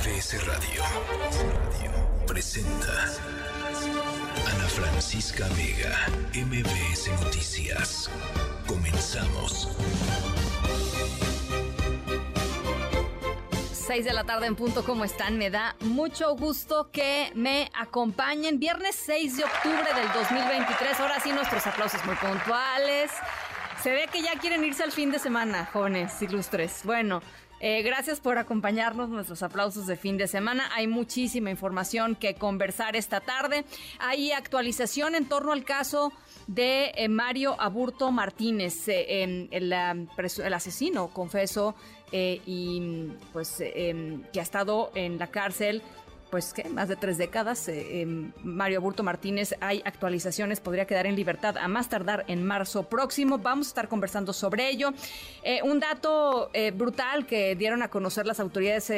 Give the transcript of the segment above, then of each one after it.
MBS Radio presenta Ana Francisca Vega, MBS Noticias. Comenzamos. 6 de la tarde en punto, ¿cómo están? Me da mucho gusto que me acompañen. Viernes 6 de octubre del 2023. Ahora sí, nuestros aplausos muy puntuales. Se ve que ya quieren irse al fin de semana, jóvenes ilustres. Bueno, eh, gracias por acompañarnos, nuestros aplausos de fin de semana. Hay muchísima información que conversar esta tarde. Hay actualización en torno al caso de eh, Mario Aburto Martínez, eh, el, el, asesino, confeso, y pues que ha estado en la cárcel pues ¿qué? más de tres décadas. Eh, em, Mario Aburto Martínez, hay actualizaciones, podría quedar en libertad a más tardar en marzo próximo. Vamos a estar conversando sobre ello. Eh, un dato eh, brutal que dieron a conocer las autoridades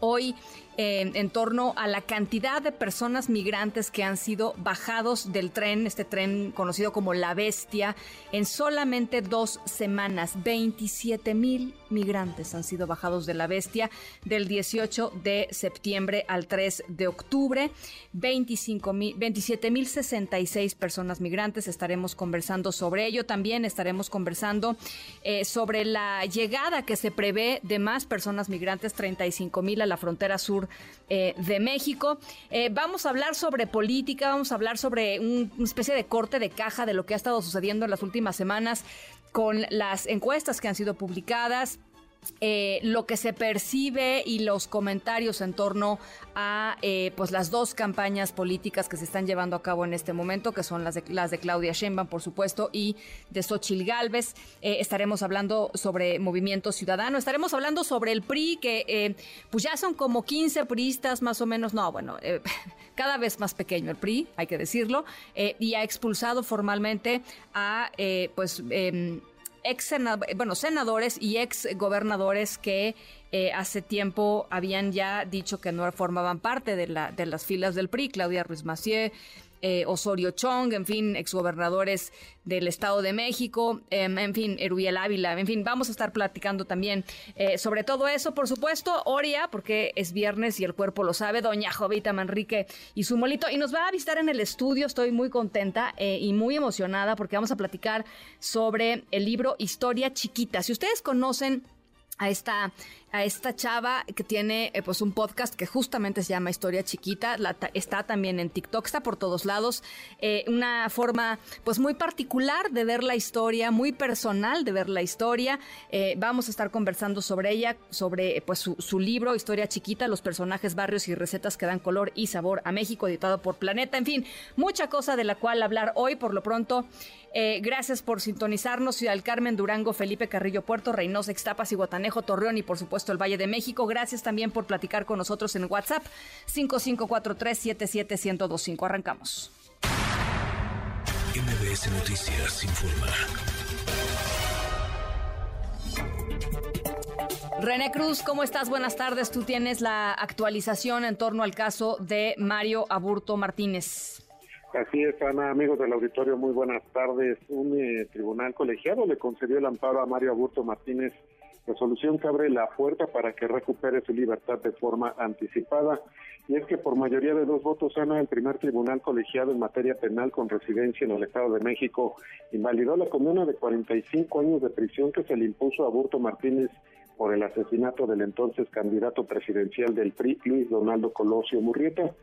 hoy en torno a la cantidad de personas migrantes que han sido bajados del tren, este tren conocido como La Bestia, en solamente dos semanas. 27 mil migrantes han sido bajados de La Bestia del 18 de septiembre al 3 de octubre. 25 mil, 27 mil 66 personas migrantes. Estaremos conversando sobre ello. También estaremos conversando eh, sobre la llegada que se prevé de más personas migrantes, 35 mil a la frontera sur eh, de México. Eh, vamos a hablar sobre política, vamos a hablar sobre una especie de corte de caja de lo que ha estado sucediendo en las últimas semanas con las encuestas que han sido publicadas, eh, lo que se percibe y los comentarios en torno a eh, pues las dos campañas políticas que se están llevando a cabo en este momento, que son las de, las de Claudia Sheinbaum, por supuesto, y de Xochil Gálvez. Eh, estaremos hablando sobre Movimiento Ciudadano, estaremos hablando sobre el PRI, que pues ya son como 15 priistas más o menos, no, bueno, cada vez más pequeño el PRI, hay que decirlo, y ha expulsado formalmente a pues ex bueno, senadores y ex gobernadores que eh, hace tiempo habían ya dicho que no formaban parte de, la, de las filas del PRI, Claudia Ruiz Macié, eh, Osorio Chong, en fin, exgobernadores del Estado de México, em, en fin, Erubiel Ávila, en fin, vamos a estar platicando también eh, sobre todo eso, por supuesto, Oria, porque es viernes y el cuerpo lo sabe, doña Jovita Manrique y su molito, y nos va a visitar en el estudio, estoy muy contenta eh, y muy emocionada porque vamos a platicar sobre el libro Historia Chiquita. Si ustedes conocen a esta a esta chava que tiene eh, pues un podcast que justamente se llama Historia Chiquita, está también en TikTok, está por todos lados, eh, una forma pues muy particular de ver la historia, muy personal de ver la historia. Eh, vamos a estar conversando sobre ella, sobre pues su, su, libro Historia Chiquita, los personajes, barrios y recetas que dan color y sabor a México, editado por Planeta, en fin, mucha cosa de la cual hablar hoy, por lo pronto. Gracias por sintonizarnos. Ciudad del Carmen, Durango, Felipe Carrillo Puerto, Reynosa, Ixtapas y Guatanejo, Torreón y por supuesto el Valle de México. Gracias también por platicar con nosotros en WhatsApp 5543-77125. Arrancamos. MBS Noticias informa. René Cruz, ¿cómo estás? Buenas tardes. Tú tienes la actualización en torno al caso de Mario Aburto Martínez. Así es, Ana, amigos del auditorio, muy buenas tardes. Un eh, tribunal colegiado le concedió el amparo a Mario Aburto Martínez, resolución que abre la puerta para que recupere su libertad de forma anticipada. Y es que por mayoría de dos votos, Ana, el primer tribunal colegiado en materia penal con residencia en el Estado de México invalidó la condena de 45 años de prisión que se le impuso a Aburto Martínez por el asesinato del entonces candidato presidencial del PRI, Luis Donaldo Colosio Murrieta.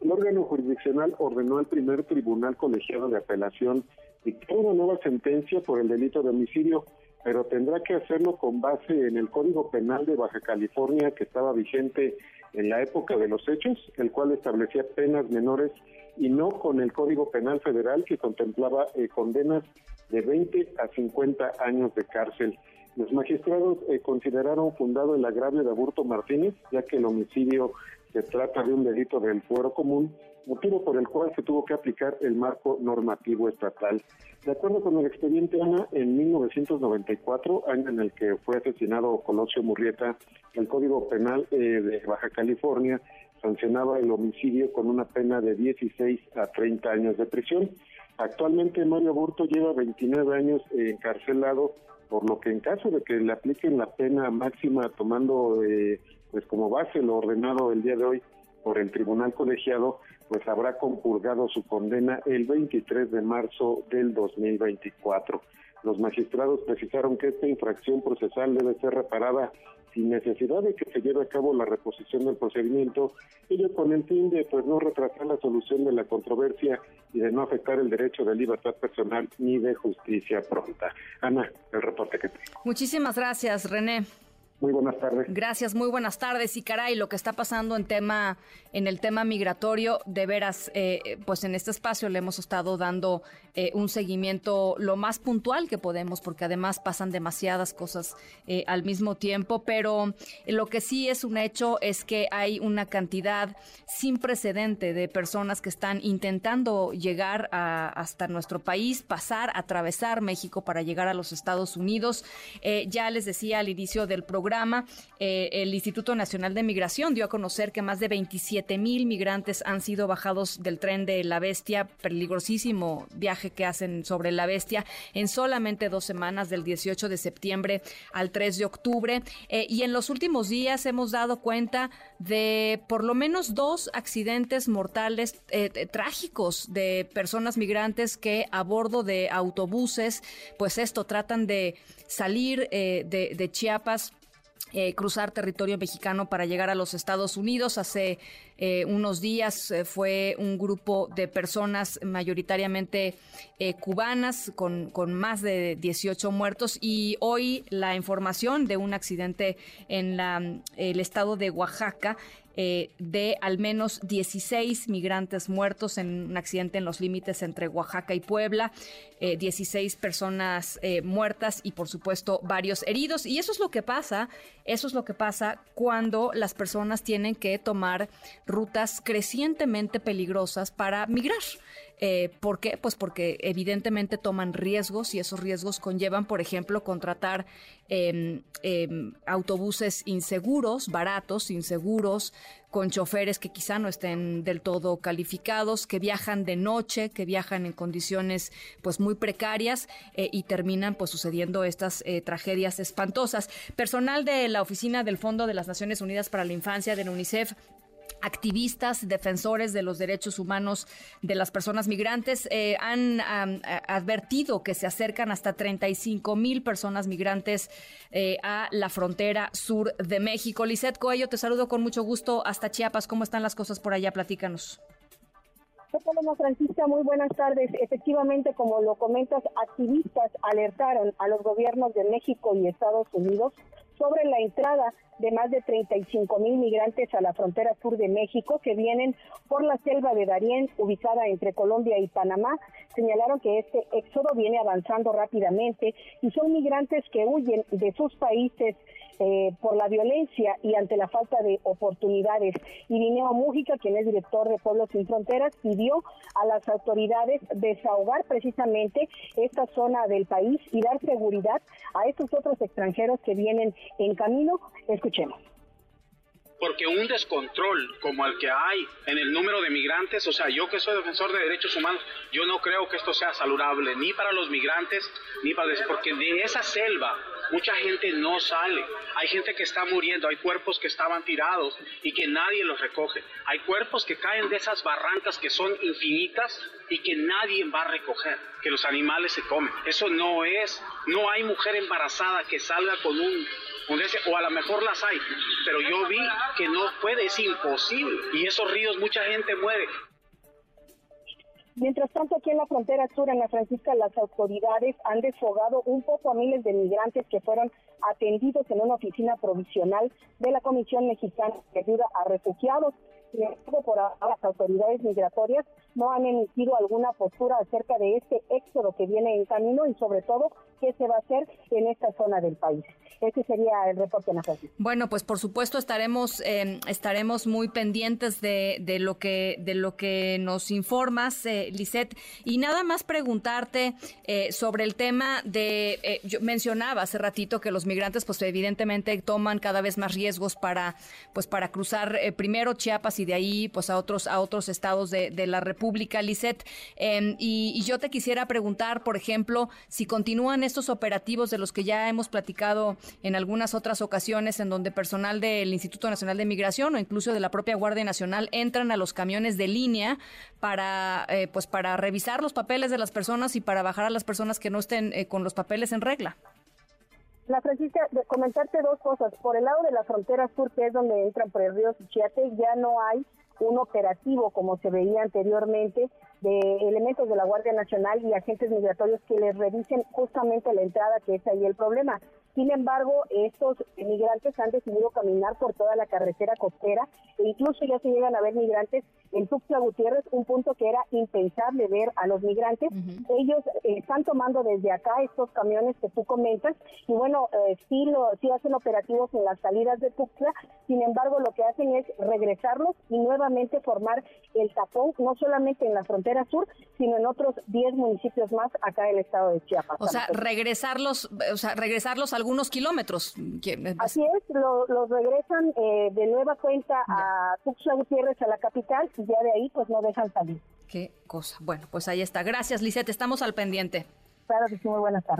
El órgano jurisdiccional ordenó al primer tribunal colegiado de apelación dictar una nueva sentencia por el delito de homicidio, pero tendrá que hacerlo con base en el Código Penal de Baja California que estaba vigente en la época de los hechos, el cual establecía penas menores y no con el Código Penal Federal que contemplaba eh, condenas de 20 a 50 años de cárcel. Los magistrados eh, consideraron fundado el agravio de Aburto Martínez, ya que el homicidio se trata de un delito del fuero común, motivo por el cual se tuvo que aplicar el marco normativo estatal. De acuerdo con el expediente ANA, en 1994, año en el que fue asesinado Colosio Murrieta, el Código Penal eh, de Baja California sancionaba el homicidio con una pena de 16 a 30 años de prisión. Actualmente Mario Burto lleva 29 años encarcelado, por lo que en caso de que le apliquen la pena máxima tomando eh, pues como base lo ordenado el día de hoy por el tribunal colegiado, pues habrá compurgado su condena el 23 de marzo del 2024. Los magistrados precisaron que esta infracción procesal debe ser reparada sin necesidad de que se lleve a cabo la reposición del procedimiento, ello con el fin de pues no retrasar la solución de la controversia y de no afectar el derecho de libertad personal ni de justicia pronta. Ana, el reporte que tengo. Muchísimas gracias, René. Muy buenas tardes. Gracias, muy buenas tardes. Y caray, lo que está pasando en tema, en el tema migratorio, de veras, eh, pues en este espacio le hemos estado dando eh, un seguimiento lo más puntual que podemos, porque además pasan demasiadas cosas eh, al mismo tiempo. Pero lo que sí es un hecho es que hay una cantidad sin precedente de personas que están intentando llegar hasta nuestro país, pasar, atravesar México para llegar a los Estados Unidos. ya les decía al inicio del programa eh, el Instituto Nacional de Migración dio a conocer que más de 27 mil migrantes han sido bajados del tren de la bestia, peligrosísimo viaje que hacen sobre la bestia, en solamente dos semanas, del 18 de septiembre al 3 de octubre. Eh, y en los últimos días hemos dado cuenta de por lo menos dos accidentes mortales eh, trágicos de personas migrantes que a bordo de autobuses, pues esto tratan de salir de Chiapas eh, cruzar territorio mexicano para llegar a los Estados Unidos. Hace eh, unos días eh, fue un grupo de personas mayoritariamente cubanas con, con, más de 18 muertos y hoy la información de un accidente en la, el estado de Oaxaca eh, de al menos 16 migrantes muertos en un accidente en los límites entre Oaxaca y Puebla, 16 eh, personas eh, muertas y por supuesto varios heridos. Y eso es lo que pasa, eso es lo que pasa cuando las personas tienen que tomar rutas crecientemente peligrosas para migrar. Eh, ¿Por qué? Pues porque evidentemente toman riesgos y esos riesgos conllevan, por ejemplo, contratar em, em, autobuses inseguros, baratos, inseguros, con choferes que quizá no estén del todo calificados, que viajan de noche, que viajan en condiciones pues muy precarias eh, y terminan pues sucediendo estas eh, tragedias espantosas. Personal de la Oficina del Fondo de las Naciones Unidas para la Infancia de la UNICEF activistas, defensores de los derechos humanos de las personas migrantes eh, han advertido que se acercan hasta 35 mil personas migrantes eh, a la frontera sur de México. Lisette Coello, te saludo con mucho gusto hasta Chiapas. ¿Cómo están las cosas por allá? Platícanos. Hola Francisca, muy buenas tardes. Efectivamente, como lo comentas, activistas alertaron a los gobiernos de México y Estados Unidos sobre la entrada de más de 35 mil migrantes a la frontera sur de México que vienen por la selva de Darién, ubicada entre Colombia y Panamá. Señalaron que este éxodo viene avanzando rápidamente y son migrantes que huyen de sus países eh, por la violencia y ante la falta de oportunidades. Irineo Mújica, quien es director de Pueblos Sin Fronteras, pidió a las autoridades desahogar precisamente esta zona del país y dar seguridad a estos otros extranjeros que vienen en camino. Escuchemos porque un descontrol como el que hay en el número de migrantes, o sea, yo que soy defensor de derechos humanos, yo no creo que esto sea saludable ni para los migrantes, ni para... porque de esa selva mucha gente no sale, hay gente que está muriendo, hay cuerpos que estaban tirados y que nadie los recoge, hay cuerpos que caen de esas barrancas que son infinitas y que nadie va a recoger, que los animales se comen. Eso no es, no hay mujer embarazada que salga con un o a lo mejor las hay, pero yo vi que no puede, es imposible. Y esos ríos mucha gente muere. Mientras tanto, aquí en la frontera sur, en la Francisca, las autoridades han desfogado un poco a miles de migrantes que fueron atendidos en una oficina provisional de la Comisión Mexicana de Ayuda a Refugiados. Por ahora las autoridades migratorias no han emitido alguna postura acerca de este éxodo que viene en camino y sobre todo qué se va a hacer en esta zona del país. Ese sería el reporte, Ana Bueno, pues por supuesto estaremos em, estaremos muy pendientes de, de, lo que de lo que nos informas, eh. Y nada más preguntarte eh, sobre el tema de eh, yo mencionaba hace ratito que los migrantes, pues evidentemente toman cada vez más riesgos para pues para cruzar eh, primero Chiapas y de ahí pues a otros a otros estados de, la República, Lisette. Y, y yo te quisiera preguntar, por ejemplo, si continúan estos operativos de los que ya hemos platicado en algunas otras ocasiones en donde personal del Instituto Nacional de Migración o incluso de la propia Guardia Nacional entran a los camiones de línea para, eh, pues para revisar los papeles de las personas y para bajar a las personas que no estén eh, con los papeles en regla. La Francisca, de comentarte dos cosas. Por el lado de la frontera sur, que es donde entran por el río Suchiate, ya no hay un operativo como se veía anteriormente de elementos de la Guardia Nacional y agentes migratorios que les revisen justamente la entrada, que es ahí el problema. Sin embargo, estos migrantes han decidido caminar por toda la carretera costera e incluso ya se llegan a ver migrantes en Tuxtla Gutiérrez, un punto que era impensable ver a los migrantes. Ellos eh, están tomando desde acá estos camiones que tú comentas y bueno, eh, sí, lo, sí hacen operativos en las salidas de Tuxtla, sin embargo lo que hacen es regresarlos y nuevamente formar el tapón, no solamente en la frontera sur, sino en otros 10 municipios más acá en el estado de Chiapas. O sea, regresarlos, o sea, regresarlos al algunos kilómetros. Así es, los regresan eh, de nueva cuenta a Tuxtla Gutiérrez, a la capital, y ya de ahí pues no dejan salir. Qué cosa. Bueno, pues ahí está. Gracias, Lisette. Estamos al pendiente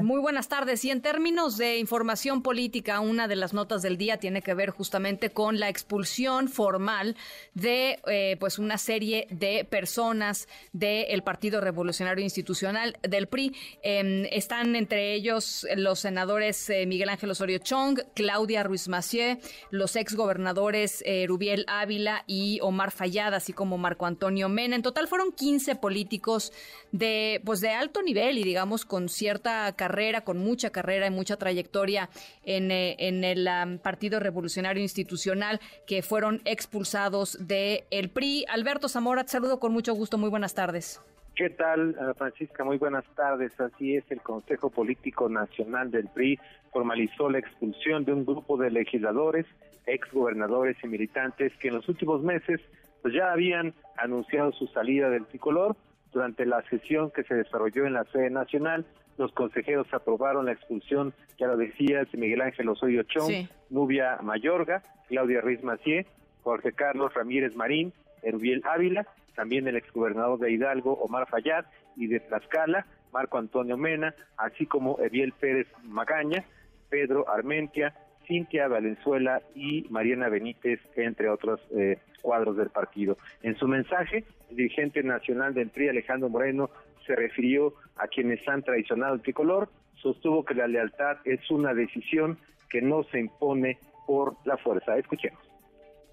muy buenas tardes. Y en términos de información política, una de las notas del día tiene que ver justamente con la expulsión formal de eh, pues una serie de personas del Partido Revolucionario Institucional del PRI. Em, están entre ellos los senadores eh, Miguel Ángel Osorio Chong, Claudia Ruiz Massieu, los exgobernadores eh, Rubiel Ávila y Omar Fayad, así como Marco Antonio Mena. En total fueron 15 políticos de pues de alto nivel y digamos con cierta carrera, con mucha carrera y mucha trayectoria en, eh, en el Partido Revolucionario Institucional que fueron expulsados de el PRI. Alberto Zamora, te saludo con mucho gusto. Muy buenas tardes. ¿Qué tal, eh, Francisca? Muy buenas tardes. Así es, el Consejo Político Nacional del PRI formalizó la expulsión de un grupo de legisladores, exgobernadores y militantes que en los últimos meses pues ya habían anunciado su salida del tricolor durante la sesión que se desarrolló en la sede nacional, los consejeros aprobaron la expulsión, ya lo decías, de Miguel Ángel Osorio Chong, Nubia Mayorga, Claudia Ruiz Macié, Jorge Carlos Ramírez Marín, Erubiel Ávila, también el exgobernador de Hidalgo, Omar Fayad, y de Tlaxcala, Marco Antonio Mena, así como Eviel Pérez Magaña, Pedro Armentia, Cintia Valenzuela y Mariana Benítez, entre otros eh, cuadros del partido. En su mensaje, el dirigente nacional del PRI, Alejandro Moreno, se refirió a quienes han traicionado el tricolor, sostuvo que la lealtad es una decisión que no se impone por la fuerza. Escuchemos.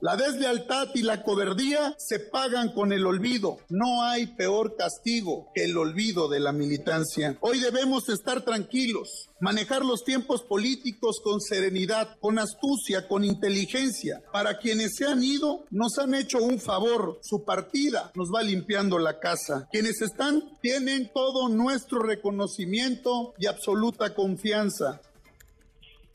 La deslealtad y la cobardía se pagan con el olvido. No hay peor castigo que el olvido de la militancia. Hoy debemos estar tranquilos, manejar los tiempos políticos con serenidad, con astucia, con inteligencia. Para quienes se han ido, nos han hecho un favor. Su partida nos va limpiando la casa. Quienes están tienen todo nuestro reconocimiento y absoluta confianza.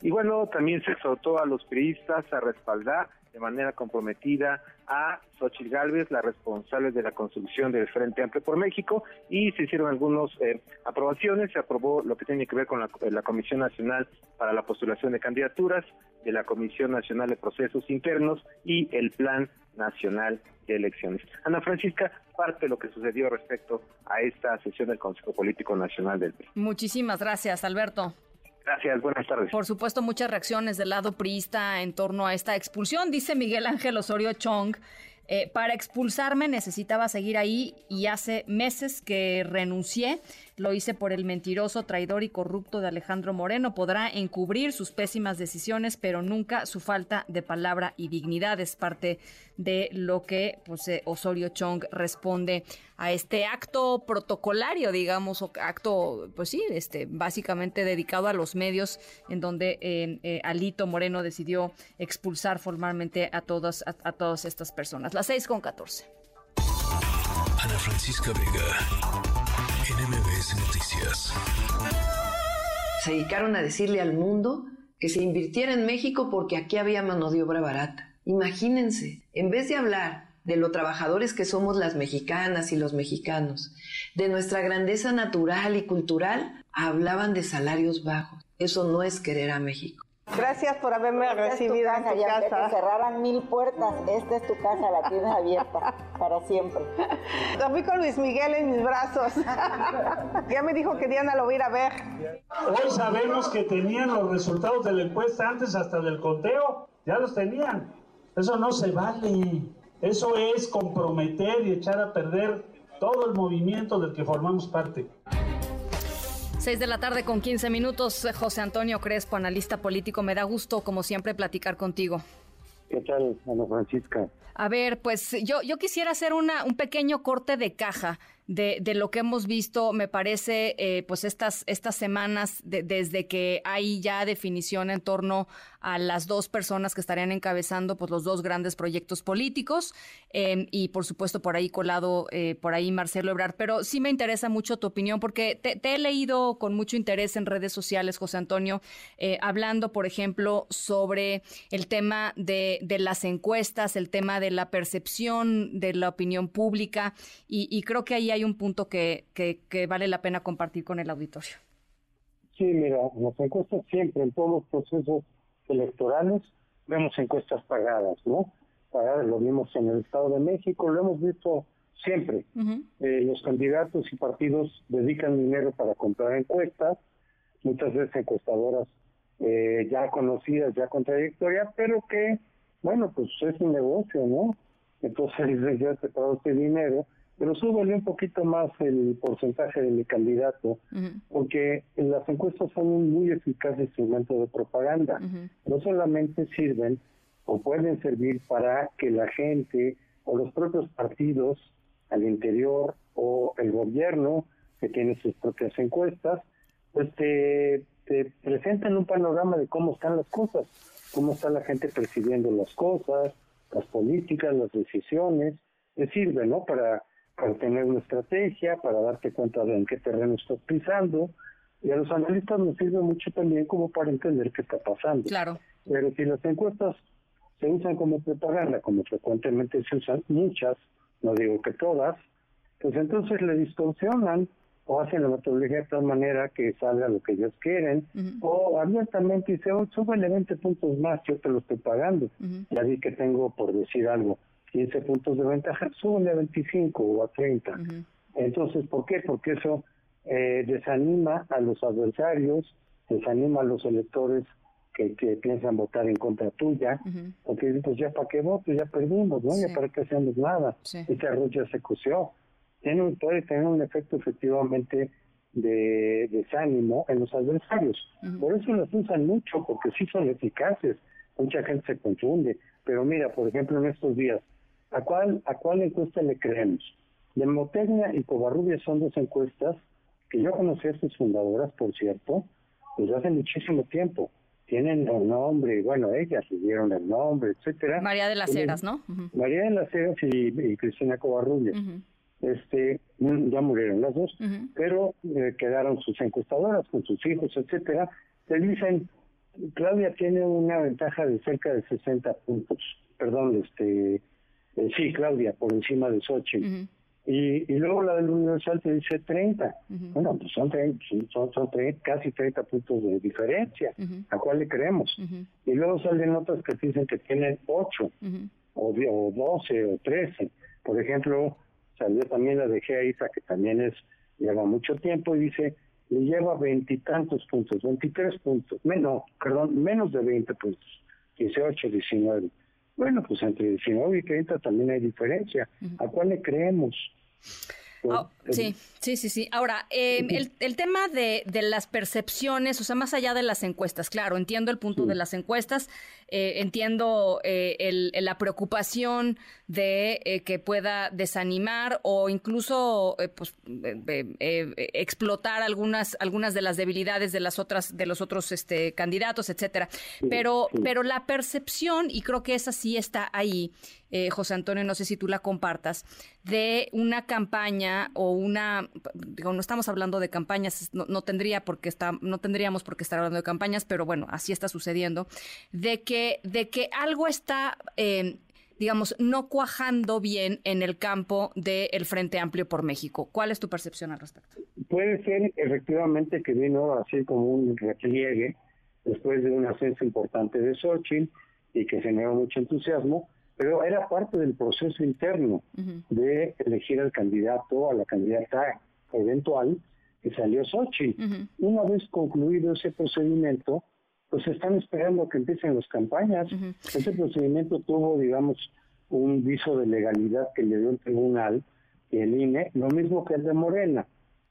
Y bueno, también se exhortó a los periodistas a respaldar de manera comprometida a Xochitl Gálvez, la responsable de la construcción del Frente Amplio por México, y se hicieron algunas eh, aprobaciones. Se aprobó lo que tiene que ver con la, Comisión Nacional para la Postulación de Candidaturas, de la Comisión Nacional de Procesos Internos y el Plan Nacional de Elecciones. Ana Francisca, parte de lo que sucedió respecto a esta sesión del Consejo Político Nacional del PRI. Muchísimas gracias, Alberto. Gracias, buenas tardes. Por supuesto, muchas reacciones del lado priista en torno a esta expulsión, dice Miguel Ángel Osorio Chong. Eh, para expulsarme necesitaba seguir ahí y hace meses que renuncié. Lo hice por el mentiroso, traidor y corrupto de Alejandro Moreno. Podrá encubrir sus pésimas decisiones, pero nunca su falta de palabra y dignidad. Es parte de lo que pues, eh, Osorio Chong responde a este acto protocolario, digamos, o acto, pues sí, este, básicamente dedicado a los medios, en donde eh, eh, Alito Moreno decidió expulsar formalmente a todas, a, a todas estas personas. Las seis con catorce. Ana Francisca Vega, NMBS Noticias. Se dedicaron a decirle al mundo que se invirtiera en México porque aquí había mano de obra barata. Imagínense, en vez de hablar de lo trabajadores que somos las mexicanas y los mexicanos, de nuestra grandeza natural y cultural, hablaban de salarios bajos. Eso no es querer a México. Gracias por haberme recibido en tu casa. Que cerraran mil puertas, esta es tu casa, la tienes abierta para siempre. Dormí con Luis Miguel en mis brazos. ya me dijo que Diana lo va a ir a ver. Hoy sabemos que tenían los resultados de la encuesta antes hasta del conteo. Ya los tenían. Eso no se vale. Eso es comprometer y echar a perder todo el movimiento del que formamos parte. 6 de la tarde con 15 minutos. José Antonio Crespo, analista político. Me da gusto, como siempre, platicar contigo. ¿Qué tal, Ana Francisca? A ver, pues yo, yo quisiera hacer una, un pequeño corte de caja de, de lo que hemos visto, me parece, eh, pues estas, estas semanas, desde que hay ya definición en torno a las dos personas que estarían encabezando pues los dos grandes proyectos políticos em, y por supuesto por ahí colado eh, por ahí Marcelo Ebrard, pero sí me interesa mucho tu opinión porque te, he leído con mucho interés en redes sociales, José Antonio, eh, hablando por ejemplo sobre el tema de, de, las encuestas, el tema de la percepción de la opinión pública y, y creo que ahí hay un punto que, que, vale la pena compartir con el auditorio. Sí, mira, las encuestas siempre, en todos los procesos electorales, vemos encuestas pagadas, ¿no? Pagadas, lo vimos en el Estado de México, lo hemos visto siempre. Eh, los candidatos y partidos dedican dinero para comprar encuestas, muchas veces encuestadoras eh, ya conocidas, ya con trayectoria, pero que, bueno, pues es un negocio, ¿no? Entonces ya te pago este dinero pero súbele un poquito más el porcentaje del candidato, porque las encuestas son un muy eficaz instrumento de propaganda. No solamente sirven o pueden servir para que la gente o los propios partidos al interior o el gobierno que tiene sus propias encuestas, pues te, te presentan un panorama de cómo están las cosas, cómo está la gente percibiendo las cosas, las políticas, las decisiones, te sirve, ¿no? Para para tener una estrategia, para darte cuenta de en qué terreno estás pisando. Y a los analistas nos sirve mucho también como para entender qué está pasando. Claro. Pero si las encuestas se usan como propaganda, como frecuentemente se usan muchas, no digo que todas, pues entonces le distorsionan o hacen la metodología de tal manera que salga lo que ellos quieren, o abiertamente dice, oh, súbele 20 puntos más, yo te lo estoy pagando. Ya vi que tengo, por decir algo, 15 puntos de ventaja, suben a 25 o a 30. Entonces, ¿por qué? Porque eso eh, desanima a los adversarios, desanima a los electores que, que piensan votar en contra tuya, porque dicen, pues ya para qué voto, ya perdimos, ¿no? Ya para qué hacemos nada. Este arroz ya se coció. Tiene, puede tener un efecto efectivamente de desánimo en los adversarios. Por eso los usan mucho, porque sí son eficaces. Mucha gente se confunde. Pero mira, por ejemplo, en estos días, ¿A cuál, ¿A cuál encuesta le creemos? Demotecnia y Covarrubias son dos encuestas que yo conocí a sus fundadoras, por cierto, desde hace muchísimo tiempo. Tienen el nombre, bueno, ellas le dieron el nombre, etcétera. María de las Heras, ¿no? María de las Heras y, Cristina Covarrubias. Este, mm, ya murieron las dos, pero eh, quedaron sus encuestadoras con sus hijos, etcétera. Le dicen, Claudia tiene una ventaja de cerca de 60 puntos, perdón, este, eh, sí, Claudia, por encima de Sochi. y, y luego la del Universal te dice 30. Bueno, pues son, son, son casi 30 puntos de diferencia. ¿A cuál le creemos? Y luego salen otras que dicen que tienen 8, o, o 12, o 13. Por ejemplo, salió también la de Isa, que también es lleva mucho tiempo, y dice, le lleva veintitantos puntos, 23 puntos, menos, perdón, menos de 20 puntos, 18, 19. Bueno, pues entre 19 y 30 también hay diferencia. ¿A cuál le creemos? Oh, sí, sí, sí, sí. Ahora, em, el, el, tema de, de, las percepciones, o sea, más allá de las encuestas, claro, entiendo el punto de las encuestas, eh, entiendo eh, el, la preocupación de eh, que pueda desanimar o incluso pues, explotar algunas, algunas de las debilidades de las otras, de los otros este, candidatos, etcétera. Pero, pero la percepción, y creo que esa sí está ahí, José Antonio, no sé si tú la compartas, de una campaña o una, digo, no estamos hablando de campañas, no, tendría porque está, no tendríamos por qué estar hablando de campañas, pero bueno, así está sucediendo, de que, de que algo está eh, digamos, no cuajando bien en el campo del Frente Amplio por México. ¿Cuál es tu percepción al respecto? Puede ser efectivamente que vino así como un repliegue después de un ascenso importante de Xochitl y que generó mucho entusiasmo, pero era parte del proceso interno de elegir al candidato, a la candidata eventual, que salió Xochitl. Una vez concluido ese procedimiento, pues están esperando que empiecen las campañas. Ese procedimiento tuvo, digamos, un viso de legalidad que le dio el tribunal y el INE, lo mismo que el de Morena,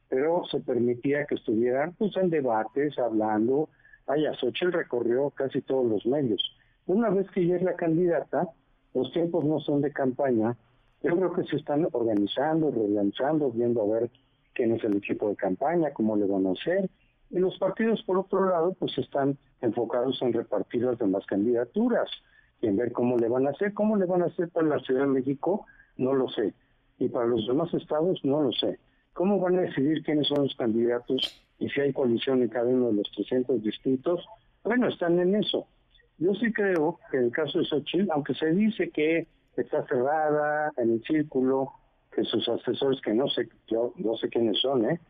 pero se permitía que estuvieran pues en debates, hablando. Vaya, Xochitl recorrió casi todos los medios. Una vez que ella es la candidata, los tiempos no son de campaña. Yo creo que se están organizando, relanzando, viendo a ver quién es el equipo de campaña, cómo le van a hacer y los partidos, por otro lado, pues están enfocados en repartir las demás candidaturas y en ver cómo le van a hacer. ¿Cómo le van a hacer para la Ciudad de México? No lo sé. Y para los demás estados, no lo sé. ¿Cómo van a decidir quiénes son los candidatos y si hay coalición en cada uno de los 300 distritos? Bueno, están en eso. Yo sí creo que en el caso de Xochitl, aunque se dice que está cerrada en el círculo, que sus asesores, que no sé, yo no sé quiénes son, ¿eh?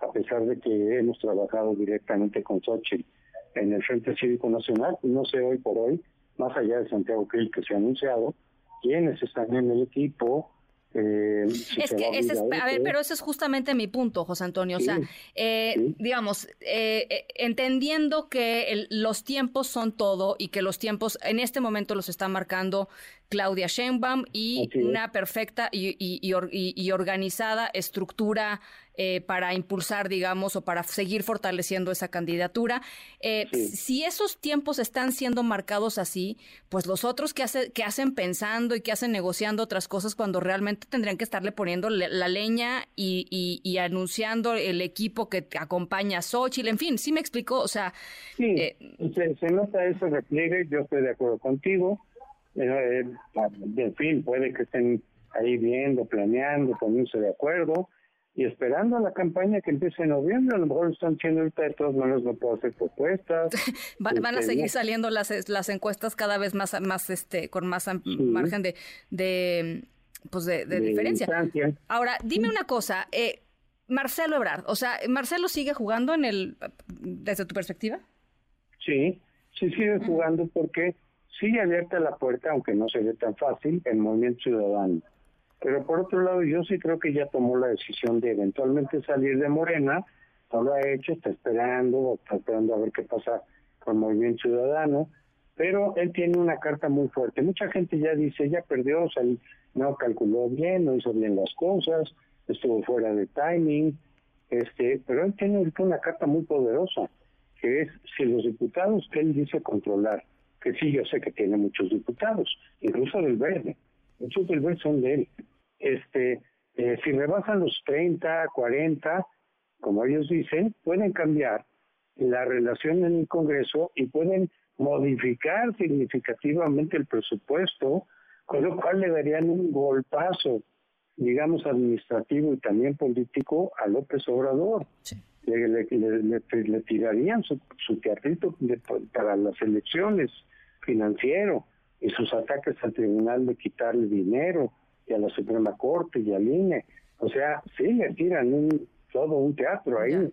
a pesar de que hemos trabajado directamente con Xochitl en el Frente Cívico Nacional, no sé hoy por hoy, más allá de Santiago Krill que se ha anunciado, quiénes están en el equipo, eh, es que ese es, a ver, pero ese es justamente mi punto, José Antonio. O sea, eh, digamos, eh, entendiendo que los tiempos son todo y que los tiempos en este momento los está marcando Claudia Sheinbaum y una perfecta y, y, organizada estructura eh, para impulsar, digamos, o para seguir fortaleciendo esa candidatura. Eh, si esos tiempos están siendo marcados así, pues los otros que, hace, que hacen pensando y que hacen negociando otras cosas cuando realmente tendrían que estarle poniendo la leña y, anunciando el equipo que acompaña a Xochitl, en fin, ¿sí me explico? O sea... Sí, eh, se, se nota ese repliegue, yo estoy de acuerdo contigo eh, en fin, puede que estén ahí viendo, planeando, poniéndose de acuerdo y esperando a la campaña que empiece en noviembre. A lo mejor están diciendo ahorita de todas maneras no puedo hacer propuestas. van, a este, seguir saliendo las, las encuestas cada vez más, más este, con más margen de, de, pues de, diferencia. Ahora, dime una cosa. Eh, Marcelo Ebrard, o sea, ¿Marcelo sigue jugando en el, desde tu perspectiva? Sí, sí sigue jugando porque sigue abierta la puerta, aunque no se ve tan fácil, el movimiento ciudadano. Pero por otro lado, yo sí creo que ya tomó la decisión de eventualmente salir de Morena, no lo ha hecho, está esperando, está esperando a ver qué pasa con movimiento ciudadano, pero él tiene una carta muy fuerte. Mucha gente ya dice, ya perdió, no calculó bien, no hizo bien las cosas, estuvo fuera de timing, este, pero él tiene una carta muy poderosa, que es si los diputados que él dice controlar que sí, yo sé que tiene muchos diputados, incluso del Verde, muchos del Verde son de él. Este, eh, si rebasan los 30, 40, como ellos dicen, pueden cambiar la relación en el Congreso y pueden modificar significativamente el presupuesto, con lo cual le darían un golpazo, digamos, administrativo y también político a López Obrador. Le, le, tirarían su, su teatrito para las elecciones financiero y sus ataques al tribunal de quitarle dinero y a la Suprema Corte y al INE. O sea, sí le tiran un, todo un teatro ahí.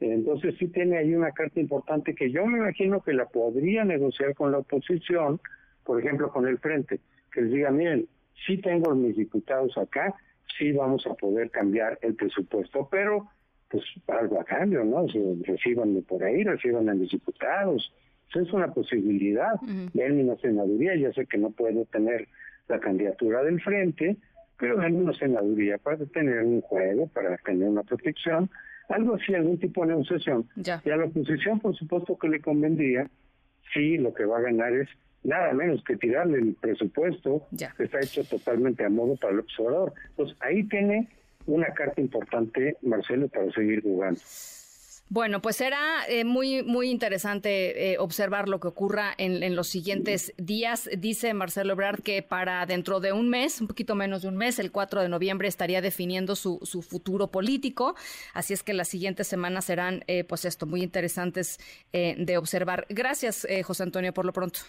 Entonces sí tiene ahí una carta importante que yo me imagino que la podría negociar con la oposición, por ejemplo con el Frente, que les diga, miren, sí tengo mis diputados acá, sí vamos a poder cambiar el presupuesto, pero pues algo a cambio, ¿no? recibanme por ahí, reciban a mis diputados, es una posibilidad. de en una senaduría, ya sé que no puedo tener la candidatura del frente, pero en una senaduría para tener un juego, para tener una protección, algo así, algún tipo de negociación. Y a la oposición, por supuesto que le convendría, si lo que va a ganar es nada menos que tirarle el presupuesto que está hecho totalmente a modo para el observador. Entonces ahí tiene una carta importante Marcelo para seguir jugando. Bueno, pues será eh, muy, muy interesante eh, observar lo que ocurra en, los siguientes días. Dice Marcelo Ebrard que para dentro de un mes, un poquito menos de un mes, el 4 de noviembre, estaría definiendo su, su futuro político. Así es que las siguientes semanas serán, eh, pues esto, muy interesantes de observar. Gracias, José Antonio, por lo pronto.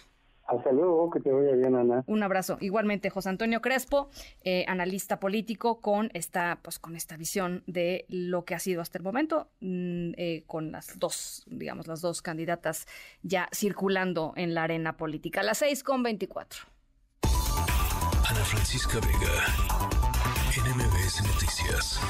Hasta luego, que te vaya bien, Ana. Un abrazo. Igualmente, José Antonio Crespo, eh, analista político, con esta, pues, con esta visión de lo que ha sido hasta el momento, mm, eh, con las dos, digamos, las dos candidatas ya circulando en la arena política. las seis con veinticuatro. Ana Francisca Vega, NMBS Noticias.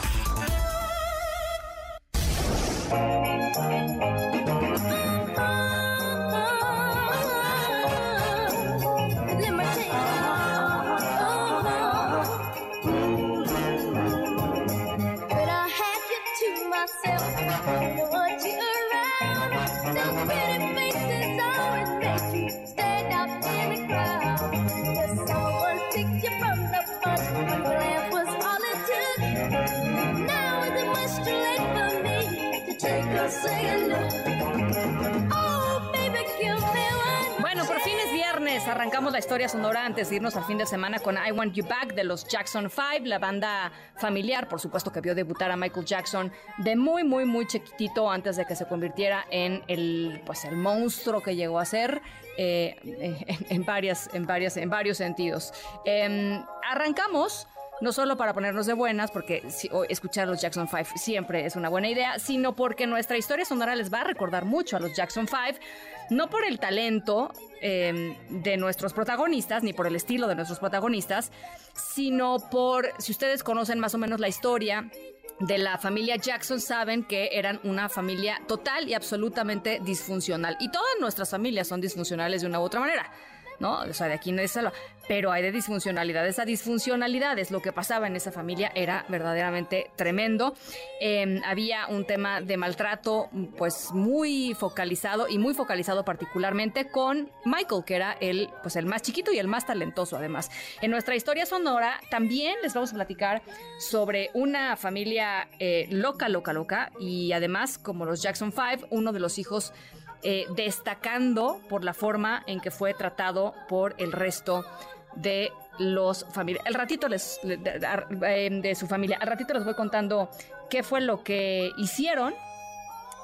Bueno, por fin es viernes. Arrancamos la historia sonora antes de irnos al fin de semana con I Want You Back de los Jackson 5, la banda familiar, por supuesto, que vio debutar a Michael Jackson de muy, muy, muy chiquitito antes de que se convirtiera en el, pues, el monstruo que llegó a ser eh, en, varias, en, varias, en varios sentidos. Em, arrancamos no solo para ponernos de buenas, porque escuchar los Jackson 5 siempre es una buena idea, sino porque nuestra historia sonora les va a recordar mucho a los Jackson 5, no por el talento em, de nuestros protagonistas, ni por el estilo de nuestros protagonistas, sino por, si ustedes conocen más o menos la historia, de la familia Jackson saben que eran una familia total y absolutamente disfuncional. Y todas nuestras familias son disfuncionales de una u otra manera. ¿no? O sea, de aquí no es salva. Pero hay de disfuncionalidad. Esa disfuncionalidad es lo que pasaba en esa familia, era verdaderamente tremendo. Em, había un tema de maltrato, pues muy focalizado y muy focalizado particularmente con Michael, que era el, pues el más chiquito y el más talentoso además. En nuestra historia sonora también les vamos a platicar sobre una familia eh, loca, loca, loca y además como los Jackson Five, uno de los hijos eh, destacando por la forma en que fue tratado por el resto de los familiares. El ratito les, eh, de, su familia, al ratito les voy contando qué fue lo que hicieron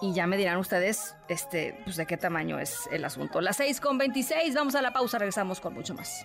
y ya me dirán ustedes este, pues de qué tamaño es el asunto. Las 6 con 26, vamos a la pausa, regresamos con mucho más.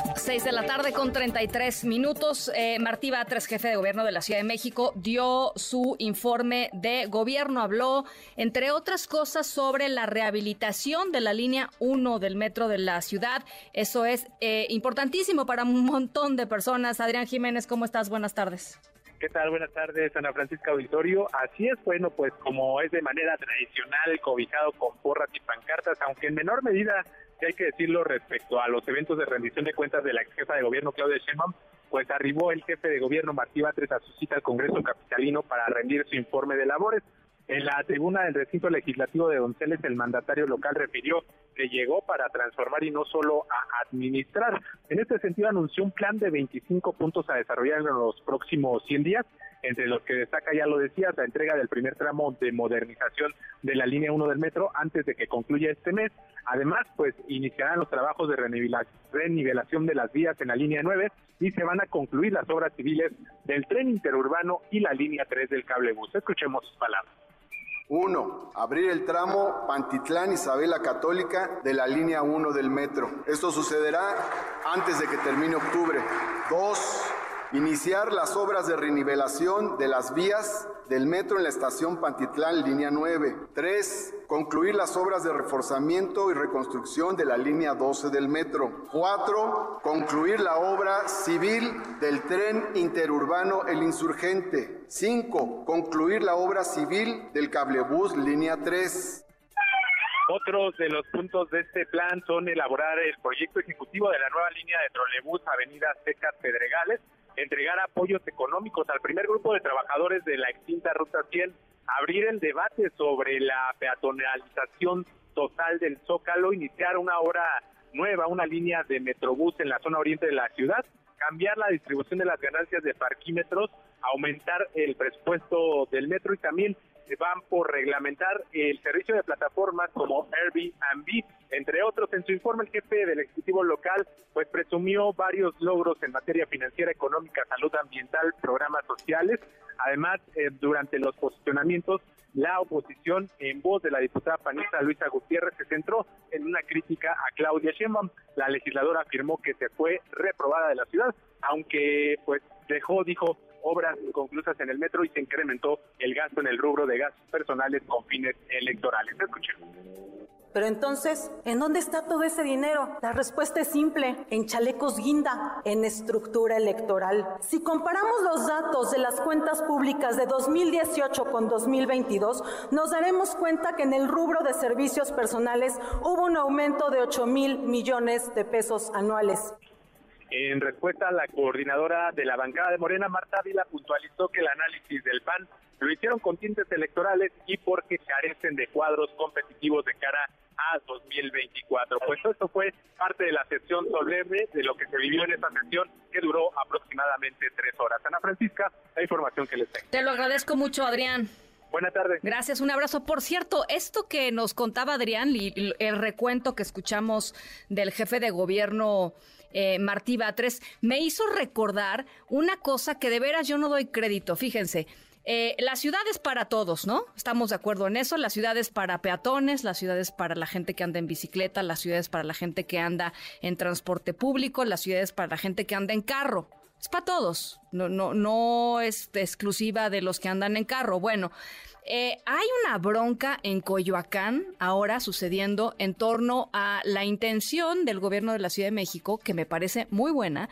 6 de la tarde con 33 minutos. Eh, Martí Batres, jefe de gobierno de la Ciudad de México, dio su informe de gobierno. Habló, entre otras cosas, sobre la rehabilitación de la línea 1 del metro de la ciudad. Eso es eh, importantísimo para un montón de personas. Adrián Jiménez, ¿cómo estás? Buenas tardes. ¿Qué tal? Buenas tardes, Ana Francisca Auditorio. Así es, bueno, pues como es de manera tradicional, cobijado con porras y pancartas, aunque en menor medida hay que decirlo respecto a los eventos de rendición de cuentas de la ex jefa de gobierno Claudia Sheinbaum, pues arribó el jefe de gobierno Martí Batres a su cita al Congreso Capitalino para rendir su informe de labores. En la tribuna del recinto legislativo de Donceles, el mandatario local refirió que llegó para transformar y no solo a administrar. En este sentido, anunció un plan de 25 puntos a desarrollar en los próximos 100 días entre los que destaca, ya lo decía, la entrega del primer tramo de modernización de la línea 1 del metro antes de que concluya este mes. Además, pues iniciarán los trabajos de renivelación de las vías en la línea 9 y se van a concluir las obras civiles del tren interurbano y la línea 3 del cable bus. Escuchemos sus palabras. Uno, abrir el tramo Pantitlán Isabela Católica de la línea 1 del metro. Esto sucederá antes de que termine octubre. Dos, Iniciar las obras de renivelación de las vías del metro en la estación Pantitlán, línea 9. 3. Concluir las obras de reforzamiento y reconstrucción de la línea 12 del metro. 4. Concluir la obra civil del tren interurbano El Insurgente. 5. Concluir la obra civil del cablebús línea 3. Otros de los puntos de este plan son elaborar el proyecto ejecutivo de la nueva línea de trolebús Avenida Secas Pedregales, entregar apoyos económicos al primer grupo de trabajadores de la extinta Ruta 100, abrir el debate sobre la peatonalización total del Zócalo, iniciar una hora nueva, una línea de Metrobús en la zona oriente de la ciudad, cambiar la distribución de las ganancias de parquímetros, aumentar el presupuesto del metro y también van por reglamentar el servicio de plataformas como Airbnb, entre otros. En su informe, el jefe del Ejecutivo local pues presumió varios logros en materia financiera, económica, salud ambiental, programas sociales. Además, eh, durante los posicionamientos, la oposición, en voz de la diputada panista Luisa Gutiérrez, se centró en una crítica a Claudia Sheinbaum. La legisladora afirmó que se fue reprobada de la ciudad, aunque pues dejó, dijo, obras inconclusas en el metro y se incrementó el gasto en el rubro de gastos personales con fines electorales. Escuchemos. Pero entonces, ¿en dónde está todo ese dinero? La respuesta es simple, en chalecos guinda, en estructura electoral. Si comparamos los datos de las cuentas públicas de 2018 con 2022, nos daremos cuenta que en el rubro de servicios personales hubo un aumento de 8 mil millones de pesos anuales. En respuesta, la coordinadora de la bancada de Morena, Marta Ávila, puntualizó que el análisis del PAN lo hicieron con tintes electorales y porque carecen de cuadros competitivos de cara a 2024. Pues esto fue parte de la sesión solemne de lo que se vivió en esta sesión que duró aproximadamente tres horas. Ana Francisca, la información que les tengo. Te lo agradezco mucho, Adrián. Buenas tardes. Gracias, un abrazo. Por cierto, esto que nos contaba Adrián, y el recuento que escuchamos del jefe de gobierno eh, Martí Batres, me hizo recordar una cosa que de veras yo no doy crédito. Fíjense, eh, la ciudad es para todos, ¿no? Estamos de acuerdo en eso. La ciudad es para peatones, la ciudad es para la gente que anda en bicicleta, la ciudad es para la gente que anda en transporte público, la ciudad es para la gente que anda en carro. Es para todos, no, no, no es exclusiva de los que andan en carro. Bueno, eh, hay una bronca en Coyoacán ahora sucediendo en torno a la intención del gobierno de la Ciudad de México, que me parece muy buena,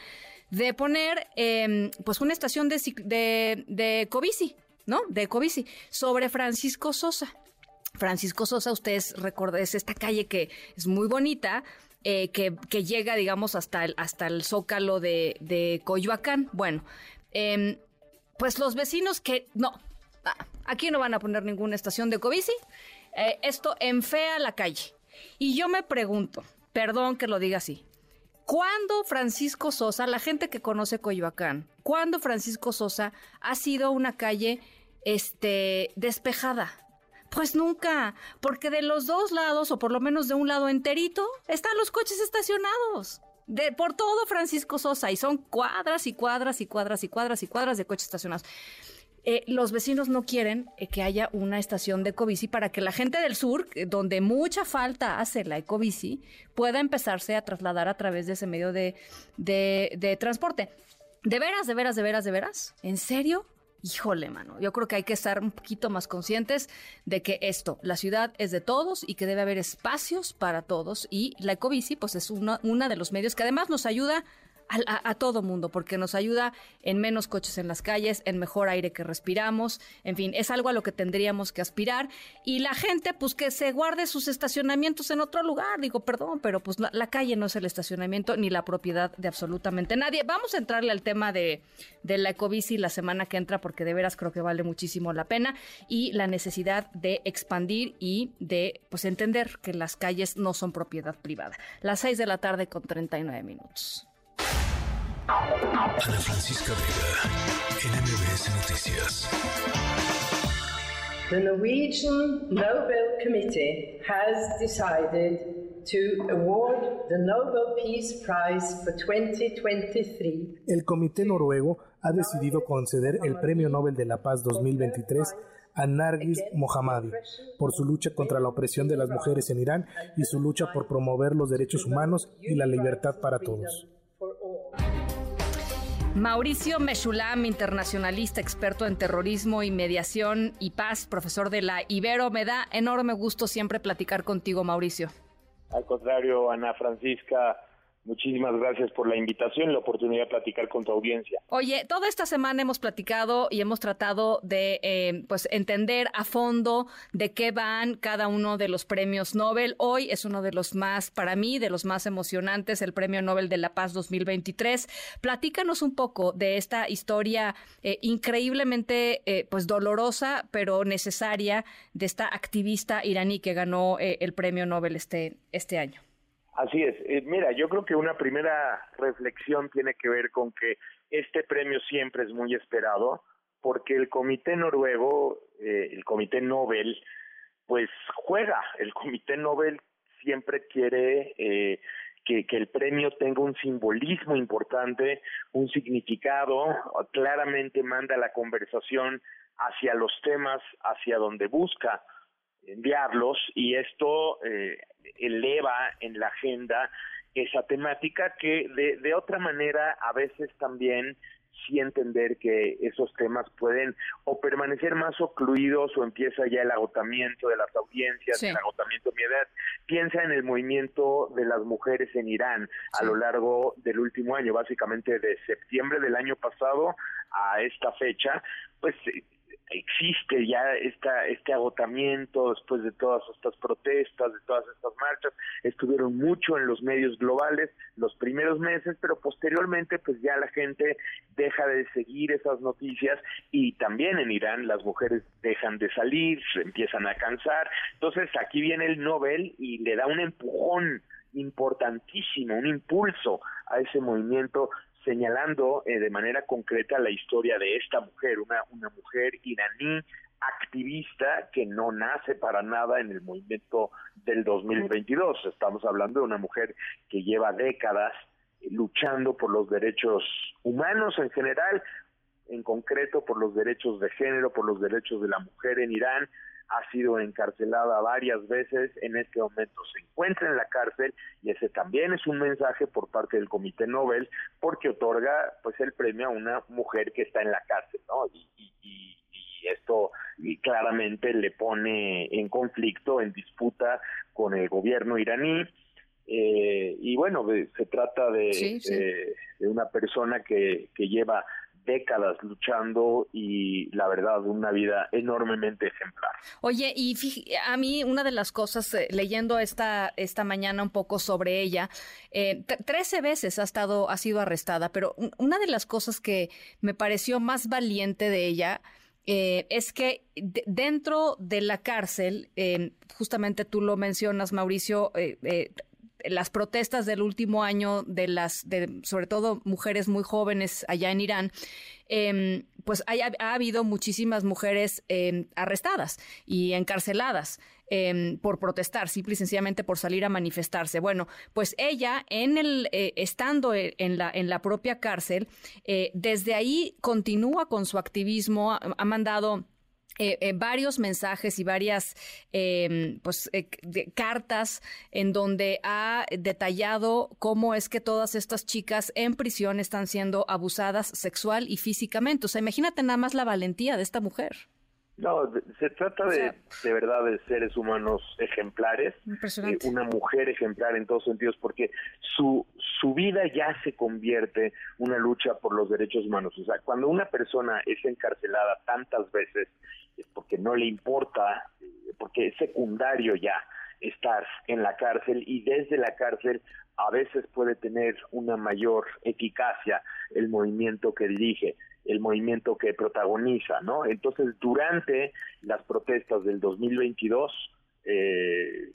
de poner em, pues una estación de, de, de ¿no? De Covici, sobre Francisco Sosa. Francisco Sosa, ustedes recuerdan, es esta calle que es muy bonita, eh, que, que, llega, digamos, hasta el, hasta el zócalo de, de Coyoacán. Bueno, em, pues los vecinos que, no, ah, aquí no van a poner ninguna estación de Covici, eh, esto enfea la calle. Y yo me pregunto, perdón que lo diga así, ¿cuándo Francisco Sosa, la gente que conoce Coyoacán, cuándo Francisco Sosa ha sido una calle este, despejada? Pues nunca, porque de los dos lados, o por lo menos de un lado enterito, están los coches estacionados. De, por todo Francisco Sosa, y son cuadras y cuadras y cuadras y cuadras y cuadras de coches estacionados. Eh, los vecinos no quieren eh, que haya una estación de ecobici para que la gente del sur, eh, donde mucha falta hace la ecobici, pueda empezarse a trasladar a través de ese medio de, de transporte. ¿De veras, de veras, de veras, de veras? ¿En serio? Híjole, mano, yo creo que hay que estar un poquito más conscientes de que esto, la ciudad es de todos y que debe haber espacios para todos y la ecobici pues es una, una de los medios que además nos ayuda a, todo mundo, porque nos ayuda en menos coches en las calles, en mejor aire que respiramos, en fin, es algo a lo que tendríamos que aspirar. Y la gente, pues que se guarde sus estacionamientos en otro lugar, digo, perdón, pero pues la, calle no es el estacionamiento ni la propiedad de absolutamente nadie. Vamos a entrarle al tema de, de la ecobici la semana que entra, porque de veras creo que vale muchísimo la pena, y la necesidad de expandir y de, pues, entender que las calles no son propiedad privada. Las seis de la tarde con 39 minutos. Ana Francisca Vega, NMBS Noticias. The Norwegian Nobel Committee has decided to award the Nobel Peace Prize for 2023. El Comité Noruego ha decidido conceder el Premio Nobel de la Paz 2023 a Nargis Mohammadi por su lucha contra la opresión de las mujeres en Irán y su lucha por promover los derechos humanos y la libertad para todos. Mauricio Meshulam, internacionalista, experto en terrorismo y mediación y paz, profesor de la Ibero. Me da enorme gusto siempre platicar contigo, Mauricio. Al contrario, Ana Francisca, Muchísimas gracias por la invitación y la oportunidad de platicar con tu audiencia. Oye, toda esta semana hemos platicado y hemos tratado de eh, pues entender a fondo de qué van cada uno de los premios Nobel. Hoy es uno de los más, para mí, de los más emocionantes, el Premio Nobel de la Paz 2023. Platícanos un poco de esta historia eh, increíblemente eh, pues dolorosa, pero necesaria de esta activista iraní que ganó el Premio Nobel este, este año. Así es. Eh, mira, yo creo que una primera reflexión tiene que ver con que este premio siempre es muy esperado porque el comité noruego, eh, el comité Nobel, pues juega. El comité Nobel siempre quiere eh, que, que, el premio tenga un simbolismo importante, un significado, claramente manda la conversación hacia los temas, hacia donde busca enviarlos y esto eh, eleva en la agenda esa temática que de, de otra manera a veces también sí entender que esos temas pueden o permanecer más ocluidos o empieza ya el agotamiento de las audiencias, el agotamiento de mi edad. Piensa en el movimiento de las mujeres en Irán a lo largo del último año, básicamente de septiembre del año pasado a esta fecha, pues existe ya esta, este agotamiento después de todas estas protestas, de todas estas marchas, estuvieron mucho en los medios globales los primeros meses, pero posteriormente pues ya la gente deja de seguir esas noticias y también en Irán las mujeres dejan de salir, se empiezan a cansar, entonces aquí viene el Nobel y le da un empujón importantísimo, un impulso a ese movimiento señalando eh, de manera concreta la historia de esta mujer, una, una mujer iraní activista que no nace para nada en el movimiento del 2022. Estamos hablando de una mujer que lleva décadas eh, luchando por los derechos humanos en general, en concreto por los derechos de género, por los derechos de la mujer en Irán, ha sido encarcelada varias veces, en este momento se encuentra en la cárcel y ese también es un mensaje por parte del Comité Nobel porque otorga pues el premio a una mujer que está en la cárcel, ¿no? Y, esto claramente le pone en conflicto, en disputa con el gobierno iraní. Eh, y bueno, se trata de, de, una persona que, que lleva décadas luchando y la verdad una vida enormemente ejemplar. Oye, y a mí una de las cosas, eh, leyendo esta, esta mañana un poco sobre ella, eh, 13 veces ha estado, ha sido arrestada, pero una de las cosas que me pareció más valiente de ella eh, es que dentro de la cárcel, eh, justamente tú lo mencionas, Mauricio, las protestas del último año de las, de, sobre todo mujeres muy jóvenes allá en Irán, em, pues ha habido muchísimas mujeres em, arrestadas y encarceladas. Em, por protestar, simple y sencillamente por salir a manifestarse. Bueno, pues ella, en el, eh, estando en la, en la propia cárcel, eh, desde ahí continúa con su activismo, ha mandado eh, eh, varios mensajes y varias em, pues, eh, cartas en donde ha detallado cómo es que todas estas chicas en prisión están siendo abusadas sexual y físicamente. O sea, imagínate nada más la valentía de esta mujer. No, se trata de, de verdad de seres humanos ejemplares, una mujer ejemplar en todos sentidos, porque su, su vida ya se convierte una lucha por los derechos humanos. O sea, cuando una persona es encarcelada tantas veces es porque no le importa, eh, porque es secundario ya estar en la cárcel y desde la cárcel a veces puede tener una mayor eficacia el movimiento que dirige, el movimiento que protagoniza, ¿no? Entonces, durante las protestas del 2022, eh,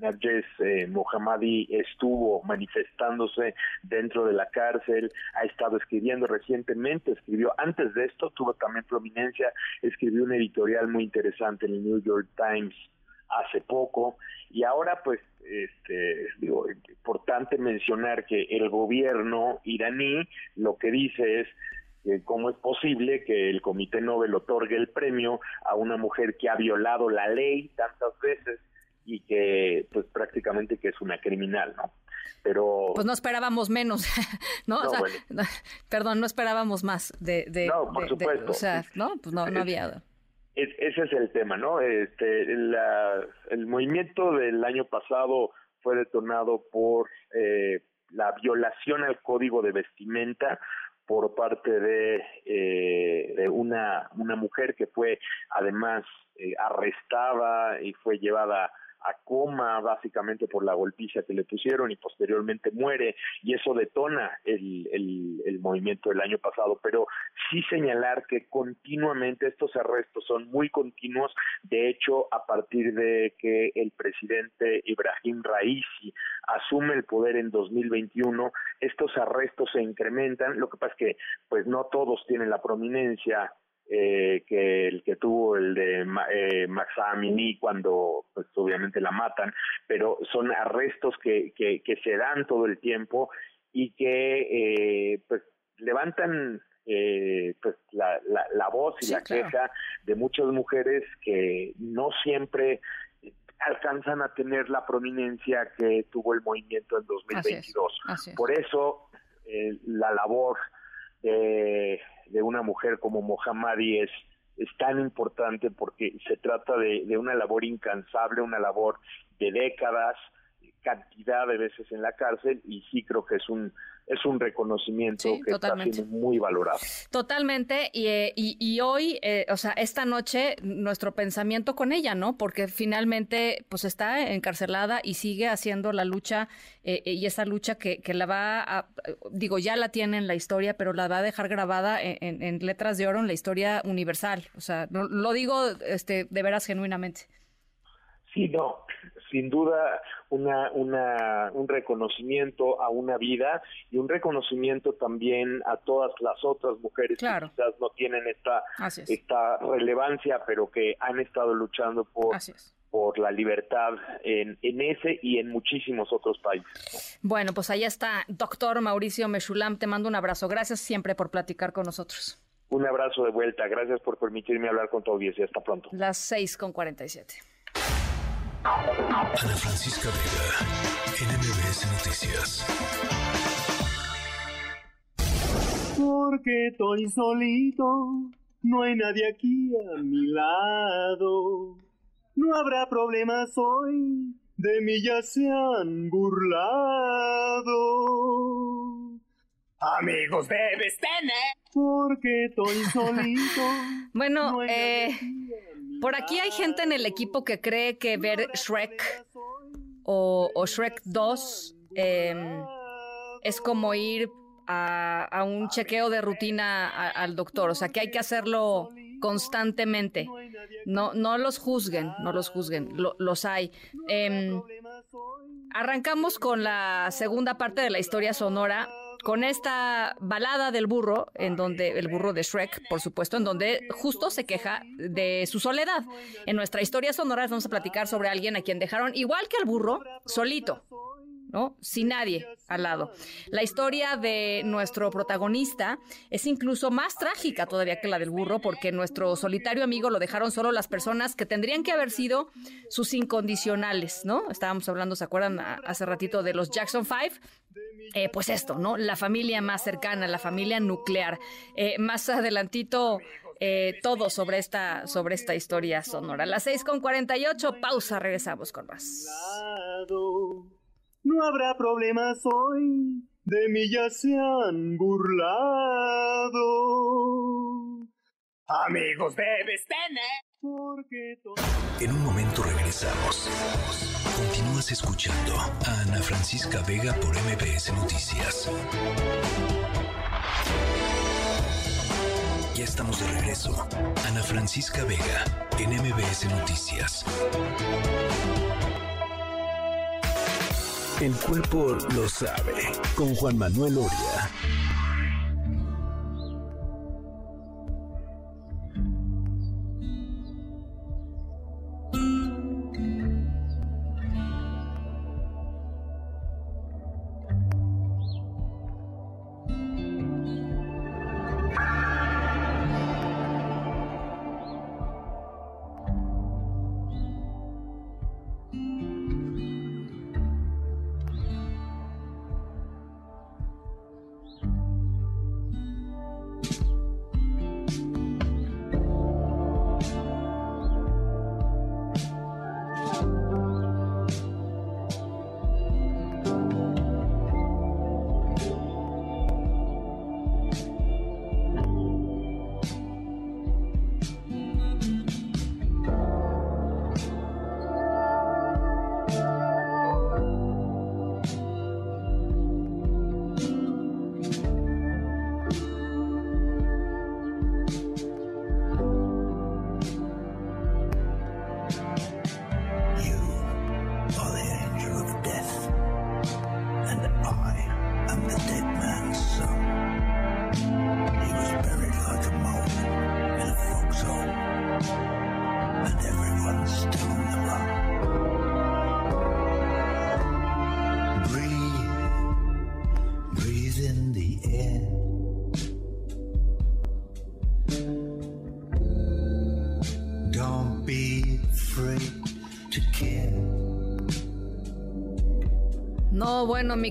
Narges eh, Mohammadi estuvo manifestándose dentro de la cárcel, ha estado escribiendo recientemente, escribió antes de esto, tuvo también prominencia, escribió un editorial muy interesante en el New York Times hace poco y ahora pues este digo importante mencionar que el gobierno iraní lo que dice es cómo es posible que el Comité Nobel otorgue el premio a una mujer que ha violado la ley tantas veces y que pues prácticamente que es una criminal, ¿no? pero... Pues no esperábamos menos, ¿no? o sea, perdón, no esperábamos más de... de no, por supuesto. o sea, ¿no? Pues no, no había... ese es el tema, ¿no? Este, la, el movimiento del año pasado fue detonado por eh, la violación al código de vestimenta por parte de, eh, de una, una mujer que fue además eh, arrestada y fue llevada a coma básicamente por la golpiza que le pusieron y posteriormente muere y eso detona el, el, el, movimiento del año pasado. Pero sí señalar que continuamente estos arrestos son muy continuos. De hecho a partir de que el presidente Ibrahim Raisi asume el poder en 2021 estos arrestos se incrementan. Lo que pasa es que pues no todos tienen la prominencia eh, que el que tuvo el de eh, Maxamini cuando pues obviamente la matan, pero son arrestos que, que, que se dan todo el tiempo y que eh, pues levantan eh, pues la, la, la voz y la queja de muchas mujeres que no siempre alcanzan a tener la prominencia que tuvo el movimiento en 2022. Por eso eh, la labor de de una mujer como Mohammadi es, es tan importante porque se trata de, de una labor incansable, una labor de décadas, cantidad de veces en la cárcel y sí creo que es un es un reconocimiento que está siendo muy valorado. Totalmente, y, eh, y, hoy, eh, o sea, esta noche, nuestro pensamiento con ella, ¿no? Porque finalmente, pues está encarcelada y sigue haciendo la lucha, eh, y esa lucha que, que la va a, digo, ya la tiene en la historia, pero la va a dejar grabada en, en letras de oro en la historia universal. O sea, lo digo este, de veras genuinamente. Sí, no, sin duda una, una, un reconocimiento a una vida y un reconocimiento también a todas las otras mujeres que quizás no tienen esta, esta relevancia, pero que han estado luchando por, por la libertad en, en ese y en muchísimos otros países. Bueno, pues ahí está, doctor Mauricio Meshulam, te mando un abrazo. Gracias siempre por platicar con nosotros. Un abrazo de vuelta. Gracias por permitirme hablar con tu audiencia. Hasta pronto. Las seis con cuarenta y siete. Ana Francisca Vega, NMBS Noticias. Porque estoy solito, no hay nadie aquí a mi lado. No habrá problemas hoy, de mí ya se han burlado. Amigos debes tener. Porque estoy solito. bueno, eh. Por aquí hay gente en el equipo que cree que ver Shrek o, Shrek 2 em, es como ir a, un chequeo de rutina al doctor, o sea que hay que hacerlo constantemente. No, no los juzguen, no los juzguen, los hay. Em, arrancamos con la segunda parte de la historia sonora con esta balada del burro, en donde el burro de Shrek, por supuesto, en donde justo se queja de su soledad. En nuestra historia sonora vamos a platicar sobre alguien a quien dejaron, igual que al burro, solito. ¿No? Sin nadie al lado. La historia de nuestro protagonista es incluso más trágica todavía que la del burro, porque nuestro solitario amigo lo dejaron solo las personas que tendrían que haber sido sus incondicionales, ¿no? Estábamos hablando, ¿se acuerdan hace ratito de los Jackson Five? Eh, pues esto, ¿no? La familia más cercana, la familia nuclear. Eh, más adelantito, eh, todo sobre esta, sobre esta historia sonora. Las seis con 48, pausa, regresamos con más. No habrá problemas hoy, de mí ya se han burlado. Amigos debes tener. Porque En un momento regresamos. Continúas escuchando a Ana Francisca Vega por MBS Noticias. Ya estamos de regreso. Ana Francisca Vega en MBS Noticias. El cuerpo lo sabe. Con Juan Manuel Oria.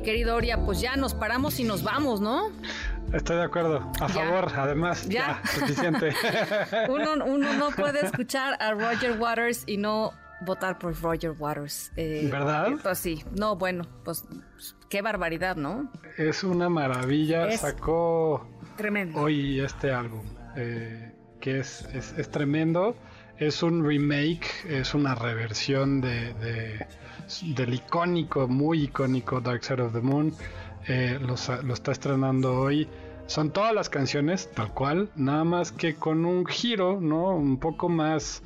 Querido Oria, pues ya nos paramos y nos vamos, ¿no? Estoy de acuerdo, a favor, además, ya, suficiente. uno, uno no puede escuchar a Roger Waters y no votar por Roger Waters. Eh, ¿Verdad? Pues sí, no, bueno, pues qué barbaridad, ¿no? Es una maravilla, sacó tremendo. hoy este álbum, eh, que es, es, tremendo. Es un remake, es una reversión de, del icónico, muy icónico Dark Side of the Moon. Eh, lo, lo está estrenando hoy. Son todas las canciones, tal cual, nada más que con un giro, ¿no? Un poco más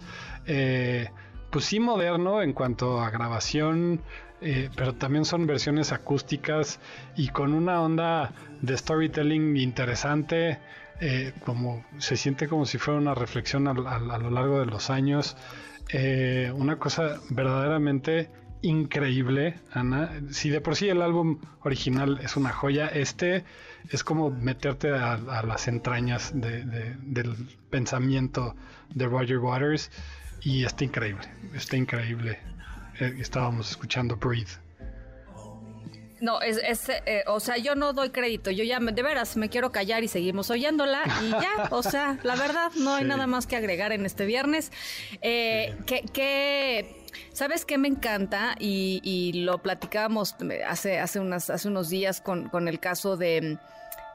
eh, pues sí moderno en cuanto a grabación, eh, pero también son versiones acústicas y con una onda de storytelling interesante, eh, como se siente como si fuera una reflexión a, lo largo de los años. Una cosa verdaderamente increíble, Ana. Si de por sí el álbum original es una joya, este es como meterte a, las entrañas del pensamiento de Roger Waters y está increíble, está increíble. Eh, estábamos escuchando Breathe. No, es, eh, o sea, yo no doy crédito, yo ya, de veras, me quiero callar y seguimos oyéndola y ya, o sea, la verdad, no hay nada más que agregar en este viernes. Eh, que, ¿sabes qué me encanta? Y, lo platicábamos hace, hace, unas, hace unos días con, con el caso de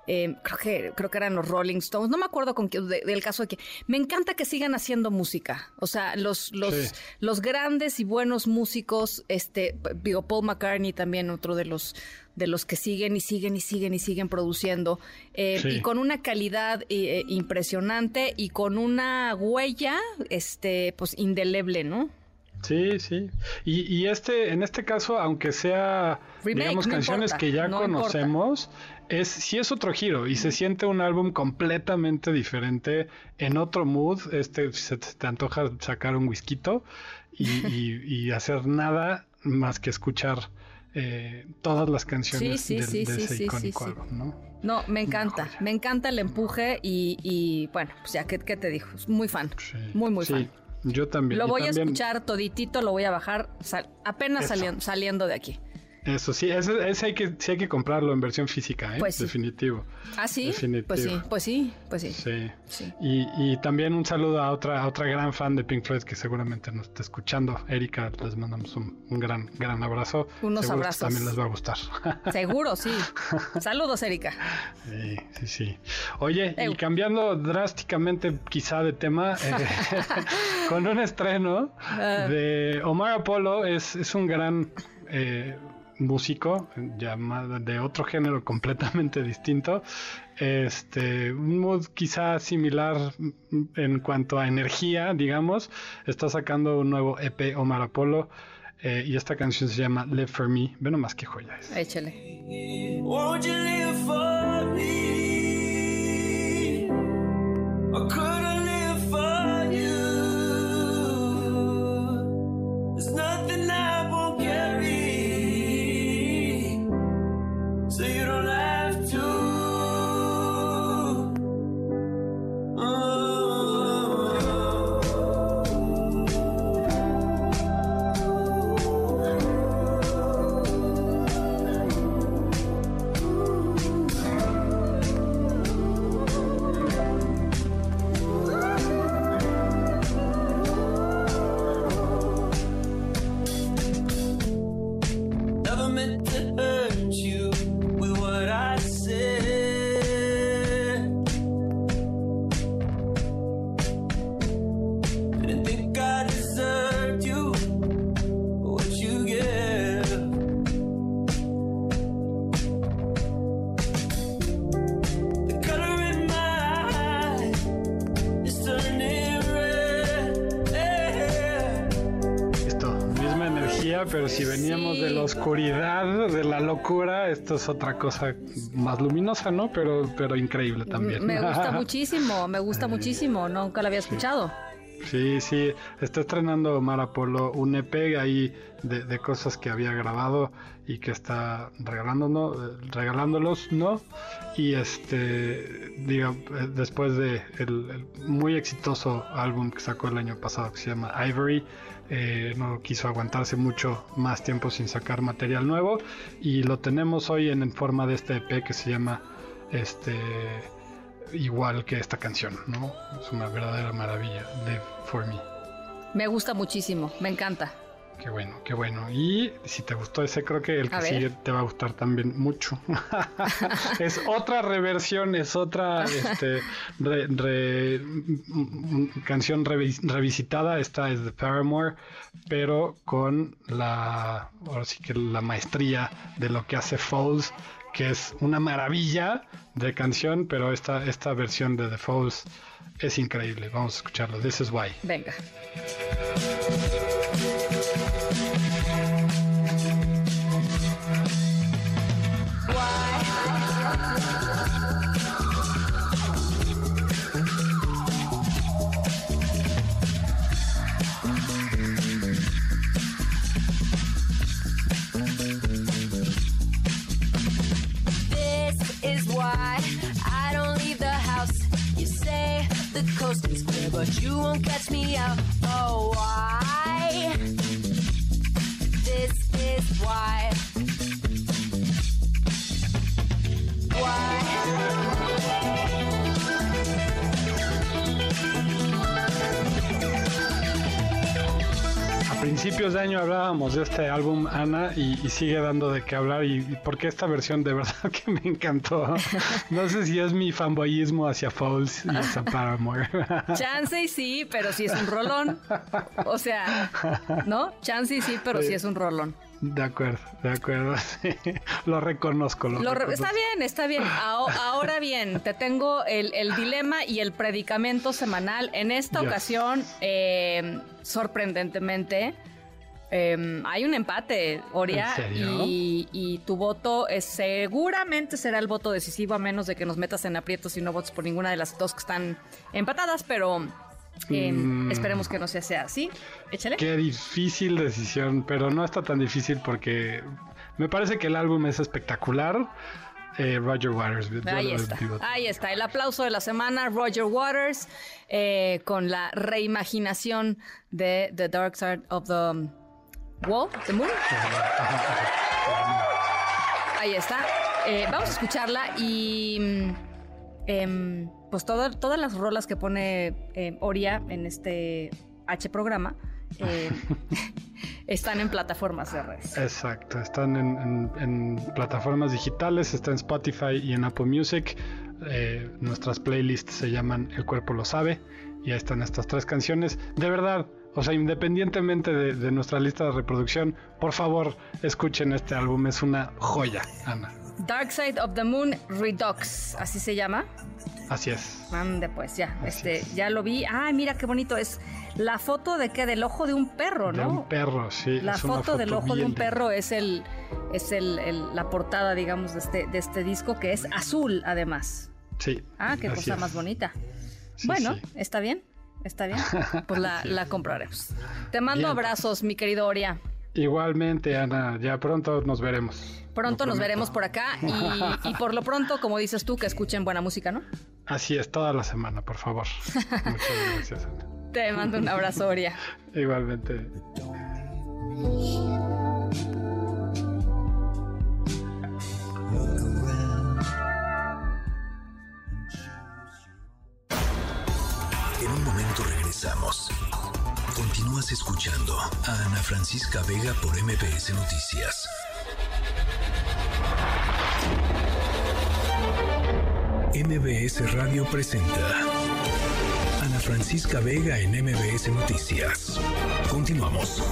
Em, creo que creo que eran los Rolling Stones, no me acuerdo con qué, del caso de que me encanta que sigan haciendo música, o sea, los los los grandes y buenos músicos, este digo Paul McCartney también otro de los de los que siguen y siguen y siguen y siguen produciendo eh, y con una calidad eh, impresionante y con una huella este pues indeleble, ¿no? Sí, sí. Y, y este, en este caso, aunque sea, digamos, canciones que ya conocemos, es sí es otro giro y se siente un álbum completamente diferente en otro mood. Este se te antoja sacar un whisky y, hacer nada más que escuchar eh, todas las canciones de, ese icónico álbum, ¿no? No, me encanta, me encanta el empuje y, bueno, pues ya, ¿qué, te dijo? Muy fan, muy, muy fan. Yo también. Lo voy a escuchar toditito, lo voy a bajar apenas saliendo de aquí. Eso sí, ese, hay que sí hay que comprarlo en versión física, ¿eh? Pues Definitivo. Ah, sí. Pues sí, pues sí, pues sí. Sí. Y, y, también un saludo a otra, a otra gran fan de Pink Floyd que seguramente nos está escuchando. Erika, les mandamos un, gran, gran abrazo. Unos abrazos. también les va a gustar. Seguro, sí. Saludos, Erika. Sí, sí, sí. Oye, y cambiando drásticamente quizá de tema, eh, con un estreno ah. de Omar Apollo, es, es un gran... Eh, músico llamado de otro género completamente distinto este un mood quizá similar en cuanto a energía digamos. Está sacando un nuevo EP Omar Apollo eh, y esta canción se llama Live for Me. Ve nomás qué joya es. Échale pero si veníamos de la oscuridad, de la locura, esto es otra cosa más luminosa, ¿no? Pero, pero increíble también. Me gusta muchísimo, me gusta muchísimo, nunca la había escuchado. Sí, sí, está estrenando Marapolo un EP ahí de, cosas que había grabado y que está regalándonos, regalándolos, ¿no? Y este, digo, después de el, muy exitoso álbum que sacó el año pasado que se llama Ivory, eh, no quiso aguantarse mucho más tiempo sin sacar material nuevo y lo tenemos hoy en, forma de este EP que se llama este igual que esta canción, ¿no? Es una verdadera maravilla de For Me. Me gusta muchísimo, me encanta. Qué bueno, qué bueno. Y si te gustó ese, creo que el que sigue te va a gustar también mucho. es otra reversión, es otra este, canción revisitada. Esta es de Paramore, pero con la, ahora sí que la maestría de lo que hace Falls, que es una maravilla de canción, pero esta, esta versión de The Falls es increíble. Vamos a escucharlo. This is why. Venga. Coast is clear, but you won't catch me out. Oh, why? This is why. Principios de año hablábamos de este álbum, Ana, y, sigue dando de qué hablar. Y, porque esta versión de verdad que me encantó. No sé si es mi fanboyismo hacia Falls y hacia Paramore. Chance y sí, pero si es un rolón. O sea, ¿no? Chance y sí, pero si es un rolón. De acuerdo, de acuerdo. Lo reconozco. Lo Está bien, está bien. Ahora bien, te tengo el, dilema y el predicamento semanal. En esta ocasión, eh, sorprendentemente, em, hay un empate, Oria, y, tu voto es, seguramente será el voto decisivo, a menos de que nos metas en aprietos y no votes por ninguna de las dos que están empatadas, pero Mm. esperemos que no sea, sea así. Échale. Qué difícil decisión, pero no está tan difícil porque me parece que el álbum es espectacular. Eh, Roger Waters. Ahí está. Ahí está. El aplauso de la semana, Roger Waters, eh, con la reimaginación de The Dark Side of the Wall, The Moon. Ahí está. Eh, vamos a escucharla y mm, pues todas las rolas que pone eh, Oria en este H programa eh, están en plataformas de redes. Exacto, están en, plataformas digitales, está en Spotify y en Apple Music. Eh, nuestras playlists se llaman El cuerpo lo sabe y ahí están estas tres canciones. De verdad, o sea, independientemente de, de nuestra lista de reproducción, por favor escuchen este álbum, es una joya, Ana. Dark Side of the Moon Redux, así se llama. Así es. Mande pues ya, este, ya lo vi. Ay, mira qué bonito es. La foto de qué, del ojo de un perro, ¿no? De un perro, sí. La foto, del ojo de un perro es el, es el, la portada, digamos, de este, de este disco que es azul, además. Sí. Ah, qué cosa más bonita. bueno, está bien, está bien. Pues la, la compraremos. Te mando abrazos, mi querido Oria. Igualmente, Ana, ya pronto nos veremos. Pronto nos veremos por acá y, por lo pronto, como dices tú, que escuchen buena música, ¿no? Así es, toda la semana, por favor. Muchas gracias. Ana. Te mando un abrazo, Oria. Igualmente. En un momento regresamos. Continúas escuchando a Ana Francisca Vega por MPS Noticias. MBS Radio presenta Ana Francisca Vega en MBS Noticias. Continuamos.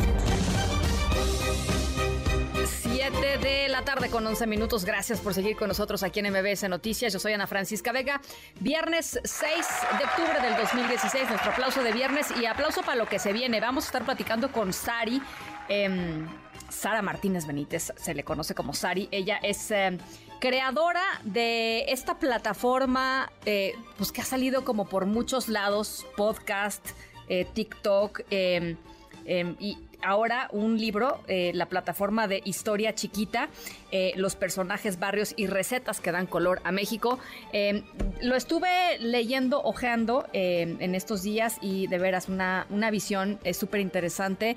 7 de la tarde con 11 minutos. Gracias por seguir con nosotros aquí en MBS Noticias. Yo soy Ana Francisca Vega. Viernes 6 de octubre del 2016. Nuestro aplauso de viernes y aplauso para lo que se viene. Vamos a estar platicando con Sari. Em, Sara Martínez Benítez se le conoce como Sari. Ella es em, creadora de esta plataforma, eh, pues que ha salido como por muchos lados, podcast, eh, TikTok. Em, em, y ahora un libro, eh, la plataforma de Historia Chiquita, eh, los personajes, barrios y recetas que dan color a México. Em, lo estuve leyendo, ojeando en estos días y de veras una, una visión súper interesante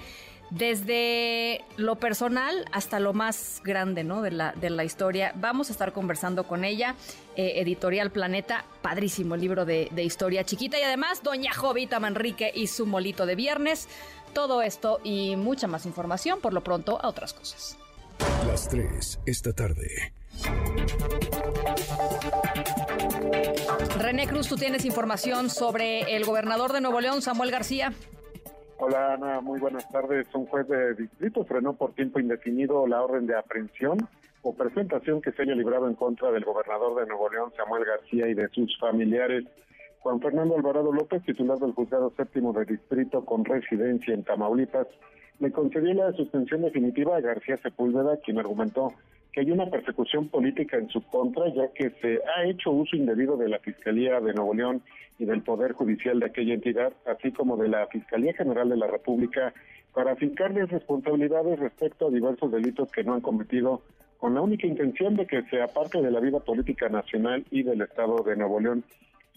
desde lo personal hasta lo más grande ¿no? de, la, de la historia. Vamos a estar conversando con ella, eh, Editorial Planeta, padrísimo libro de, de, historia chiquita y además Doña Jovita Manrique y su molito de viernes. Todo esto y mucha más información, por lo pronto, a otras cosas. Las tres, esta tarde. René Cruz, tú tienes información sobre el gobernador de Nuevo León, Samuel García. Hola Ana, muy buenas tardes. Un juez de distrito frenó por tiempo indefinido la orden de aprehensión o presentación que se haya librado en contra del gobernador de Nuevo León, Samuel García, y de sus familiares. Juan Fernando Alvarado López, titular del juzgado séptimo de distrito con residencia en Tamaulipas, le concedió la suspensión definitiva a García Sepúlveda, quien argumentó que hay una persecución política en su contra, ya que se ha hecho uso indebido de la Fiscalía de Nuevo León y del Poder Judicial de aquella entidad, así como de la Fiscalía General de la República, para fincarles responsabilidades respecto a diversos delitos que no han cometido, con la única intención de que sea parte de la vida política nacional y del Estado de Nuevo León.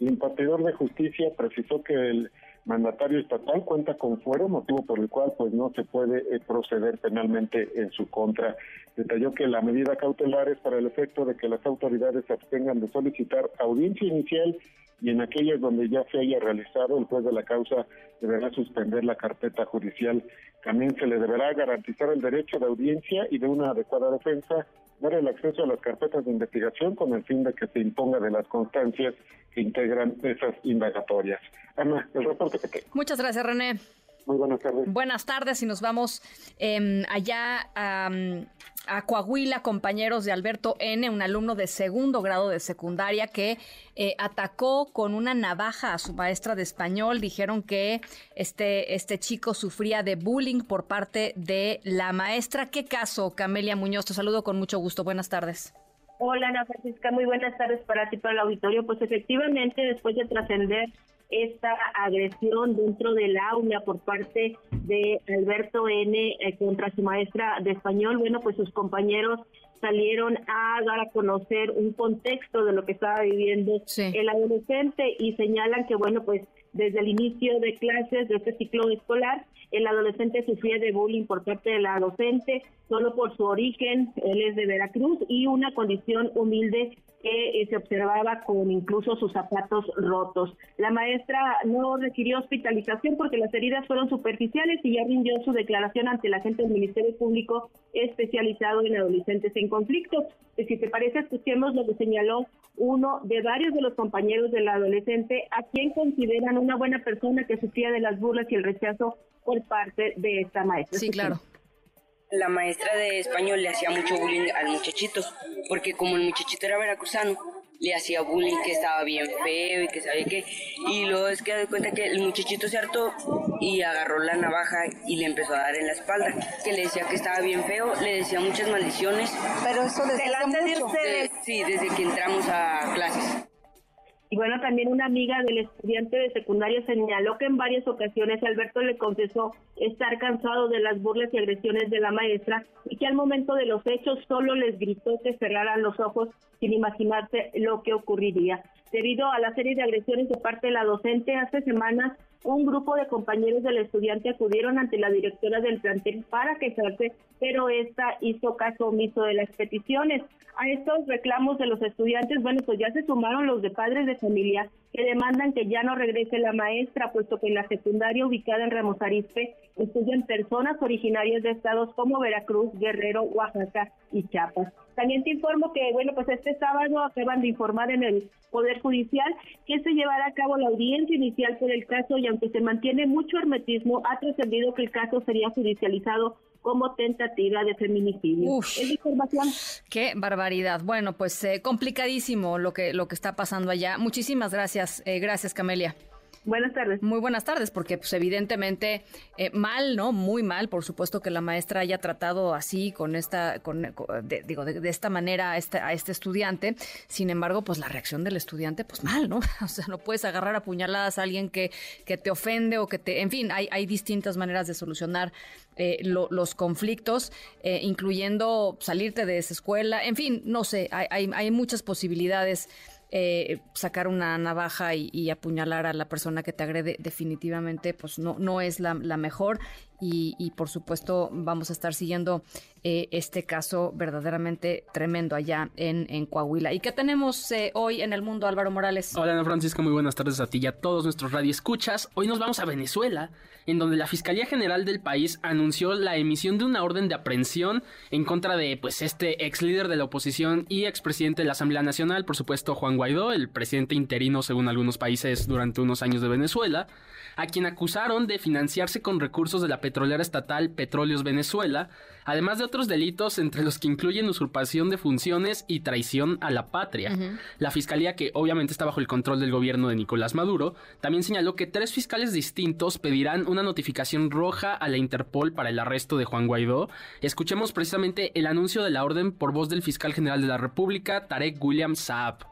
El impartidor de justicia precisó que el mandatario estatal cuenta con fuero, motivo por el cual pues no se puede eh, proceder penalmente en su contra. Detalló que la medida cautelar es para el efecto de que las autoridades abstengan de solicitar audiencia inicial y en aquellas donde ya se haya realizado, el juez de la causa deberá suspender la carpeta judicial. También se le deberá garantizar el derecho de audiencia y de una adecuada defensa, dar el acceso a las carpetas de investigación con el fin de que se imponga de las constancias que integran esas indagatorias. Ana, el reporte que tengo. Muchas gracias, René. Muy buenas tardes. Buenas tardes y nos vamos eh, allá a, a, Coahuila, compañeros de Alberto N., un alumno de segundo grado de secundaria que eh, atacó con una navaja a su maestra de español. Dijeron que este, este chico sufría de bullying por parte de la maestra. ¿Qué caso, Camelia Muñoz? Te saludo con mucho gusto. Buenas tardes. Hola Ana Francisca, muy buenas tardes para ti, para el auditorio. Pues efectivamente, después de trascender esta agresión dentro del aula por parte de Alberto N eh, contra su maestra de español, bueno, pues sus compañeros salieron a dar a conocer un contexto de lo que estaba viviendo el adolescente y señalan que, bueno, pues desde el inicio de clases de este ciclo escolar, el adolescente sufría de bullying por parte de la docente, solo por su origen, él es de Veracruz, y una condición humilde que eh, se observaba con incluso sus zapatos rotos. La maestra no requirió hospitalización porque las heridas fueron superficiales y ya rindió su declaración ante la gente del Ministerio Público especializado en adolescentes en conflictos. Si te parece, escuchemos lo que señaló uno de varios de los compañeros del adolescente a quien consideran una buena persona que sufría de las burlas y el rechazo por parte de esta maestra. Sí, claro la maestra de español le hacía mucho bullying al muchachito, porque como el muchachito era veracruzano, le hacía bullying que estaba bien feo y que sabía que... Y luego es que de cuenta que el muchachito se hartó y agarró la navaja y le empezó a dar en la espalda, que le decía que estaba bien feo, le decía muchas maldiciones. Pero eso desde mucho. sí, desde que entramos a clases. Y bueno, también una amiga del estudiante de secundaria señaló que en varias ocasiones Alberto le confesó estar cansado de las burlas y agresiones de la maestra y que al momento de los hechos solo les gritó que cerraran los ojos sin imaginarse lo que ocurriría. Debido a la serie de agresiones de parte de la docente, hace semanas un grupo de compañeros del estudiante acudieron ante la directora del plantel para quejarse, pero esta hizo caso omiso de las peticiones. A estos reclamos de los estudiantes, bueno, pues ya se sumaron los de padres de familia que demandan que ya no regrese la maestra, puesto que en la secundaria ubicada en Ramos Arizpe estudian personas originarias de estados como Veracruz, Guerrero, Oaxaca y Chiapas. También te informo que, bueno, pues este sábado acaban de informar en el Poder Judicial que se llevará a cabo la audiencia inicial por el caso y aunque se mantiene mucho hermetismo, ha trascendido que el caso sería judicializado como tentativa de feminicidio. ¿Es información? Qué barbaridad. Bueno, pues eh, complicadísimo lo que, lo que está pasando allá. Muchísimas gracias. Eh, gracias, Camelia. Buenas tardes. Muy buenas tardes, porque pues evidentemente eh, mal, ¿no? Muy mal, por supuesto que la maestra haya tratado así con esta, con, digo, de, esta manera a este, a este estudiante. Sin embargo, pues la reacción del estudiante, pues mal, ¿no? O sea, no puedes agarrar a puñaladas a alguien que, que te ofende o que te, en fin, hay, hay distintas maneras de solucionar eh, los conflictos, eh, incluyendo salirte de esa escuela, en fin, no sé, hay, hay, hay muchas posibilidades eh, sacar una navaja y, apuñalar a la persona que te agrede definitivamente pues no, no es la, la mejor y, por supuesto vamos a estar siguiendo eh, este caso verdaderamente tremendo allá en, en Coahuila. ¿Y qué tenemos eh, hoy en el mundo, Álvaro Morales? Hola Ana Francisca, muy buenas tardes a ti y a todos nuestros radioescuchas. Hoy nos vamos a Venezuela, en donde la Fiscalía General del país anunció la emisión de una orden de aprehensión en contra de pues este ex líder de la oposición y expresidente de la Asamblea Nacional, por supuesto Juan Guaidó, el presidente interino según algunos países durante unos años de Venezuela a quien acusaron de financiarse con recursos de la petrolera estatal Petróleos Venezuela, además de otros delitos entre los que incluyen usurpación de funciones y traición a la patria. La fiscalía, que obviamente está bajo el control del gobierno de Nicolás Maduro, también señaló que tres fiscales distintos pedirán una notificación roja a la Interpol para el arresto de Juan Guaidó. Escuchemos precisamente el anuncio de la orden por voz del fiscal general de la República, Tarek William Saab.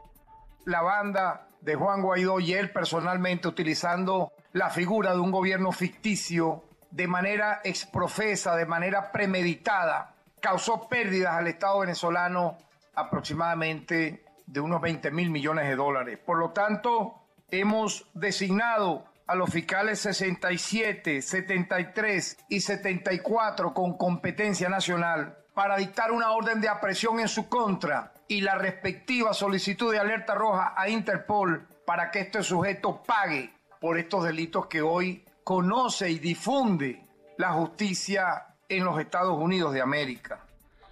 La banda de Juan Guaidó y él personalmente utilizando la figura de un gobierno ficticio de manera exprofesa, de manera premeditada, causó pérdidas al Estado venezolano aproximadamente de unos 20 mil millones de dólares. Por lo tanto, hemos designado a los fiscales 67, 73 y 74 con competencia nacional para dictar una orden de apresión en su contra y la respectiva solicitud de alerta roja a Interpol para que este sujeto pague por estos delitos que hoy conoce y difunde la justicia en los Estados Unidos de América.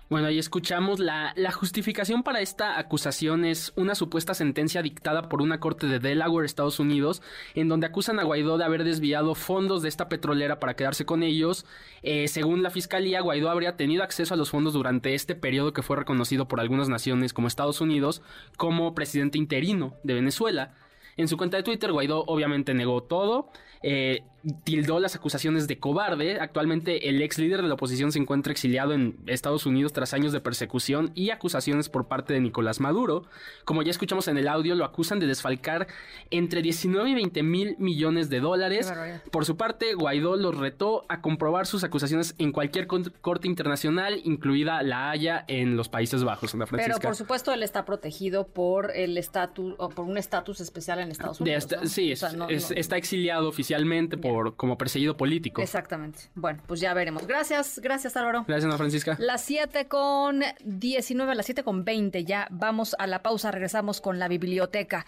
Bueno, ahí escuchamos la, la, justificación para esta acusación es una supuesta sentencia dictada por una corte de Delaware, Estados Unidos, en donde acusan a Guaidó de haber desviado fondos de esta petrolera para quedarse con ellos. Eh, según la fiscalía, Guaidó habría tenido acceso a los fondos durante este periodo que fue reconocido por algunas naciones como Estados Unidos como presidente interino de Venezuela. En su cuenta de Twitter, Guaidó obviamente negó todo. Eh, tildó las acusaciones de cobarde. Actualmente el ex líder de la oposición se encuentra exiliado en Estados Unidos tras años de persecución y acusaciones por parte de Nicolás Maduro. Como ya escuchamos en el audio, lo acusan de desfalcar entre 19 y 20 mil millones de dólares. Por su parte, Guaidó los retó a comprobar sus acusaciones en cualquier corte internacional, incluida La Haya en los Países Bajos. Pero por supuesto él está protegido por el estatus o por un estatus especial en Estados Unidos. Sí, está exiliado oficialmente por como perseguido político. Exactamente. Bueno, pues ya veremos. Gracias, gracias Álvaro. Gracias, Ana Francisca. Las 7 con 19, las 7 con 20, ya vamos a la pausa, regresamos con la biblioteca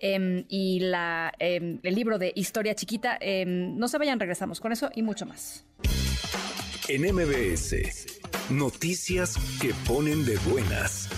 em, y la, em, el libro de Historia Chiquita. Em, no se vayan, regresamos con eso y mucho más. En MBS, noticias que ponen de buenas.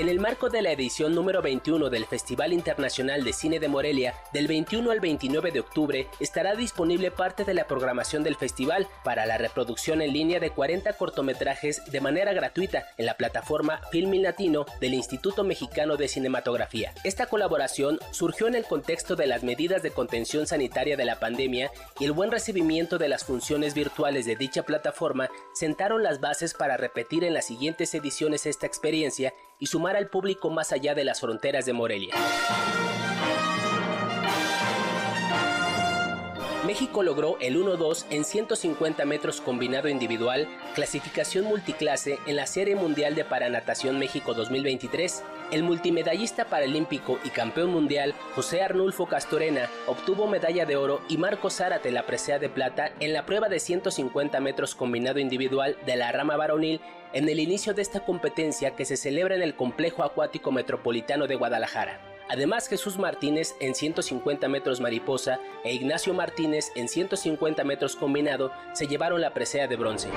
En el marco de la edición número 21 del Festival Internacional de Cine de Morelia, del 21 al 29 de octubre, estará disponible parte de la programación del festival para la reproducción en línea de 40 cortometrajes de manera gratuita en la plataforma Filmin Latino del Instituto Mexicano de Cinematografía. Esta colaboración surgió en el contexto de las medidas de contención sanitaria de la pandemia y el buen recibimiento de las funciones virtuales de dicha plataforma sentaron las bases para repetir en las siguientes ediciones esta experiencia y sumar al público más allá de las fronteras de Morelia. México logró el 1-2 en 150 metros combinado individual, clasificación multiclase en la Serie Mundial de Paranatación México 2023. El multimedallista paralímpico y campeón mundial José Arnulfo Castorena obtuvo medalla de oro y Marco Zárate la presea de plata en la prueba de 150 metros combinado individual de la rama varonil en el inicio de esta competencia que se celebra en el Complejo Acuático Metropolitano de Guadalajara. Además, Jesús Martínez en 150 metros mariposa e Ignacio Martínez en 150 metros combinado se llevaron la presea de bronce.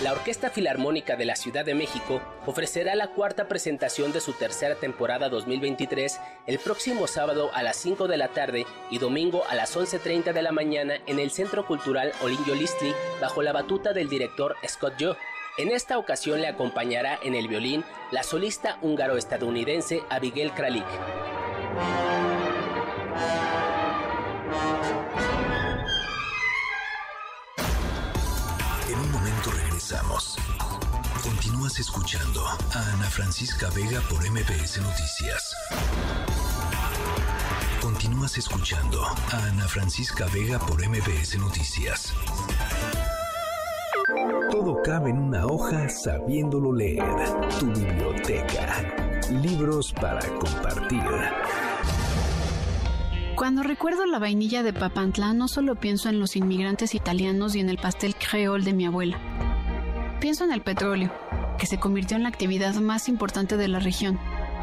La Orquesta Filarmónica de la Ciudad de México ofrecerá la cuarta presentación de su tercera temporada 2023 el próximo sábado a las 5 de la tarde y domingo a las 11.30 de la mañana en el Centro Cultural Olinjo Listli bajo la batuta del director Scott Joe. En esta ocasión le acompañará en el violín la solista húngaro-estadounidense Abigail Kralik. En un momento regresamos. Continúas escuchando a Ana Francisca Vega por MBS Noticias. Continúas escuchando a Ana Francisca Vega por MBS Noticias. Todo cabe en una hoja sabiéndolo leer. Tu biblioteca. Libros para compartir. Cuando recuerdo la vainilla de Papantla, no solo pienso en los inmigrantes italianos y en el pastel creol de mi abuela. Pienso en el petróleo, que se convirtió en la actividad más importante de la región,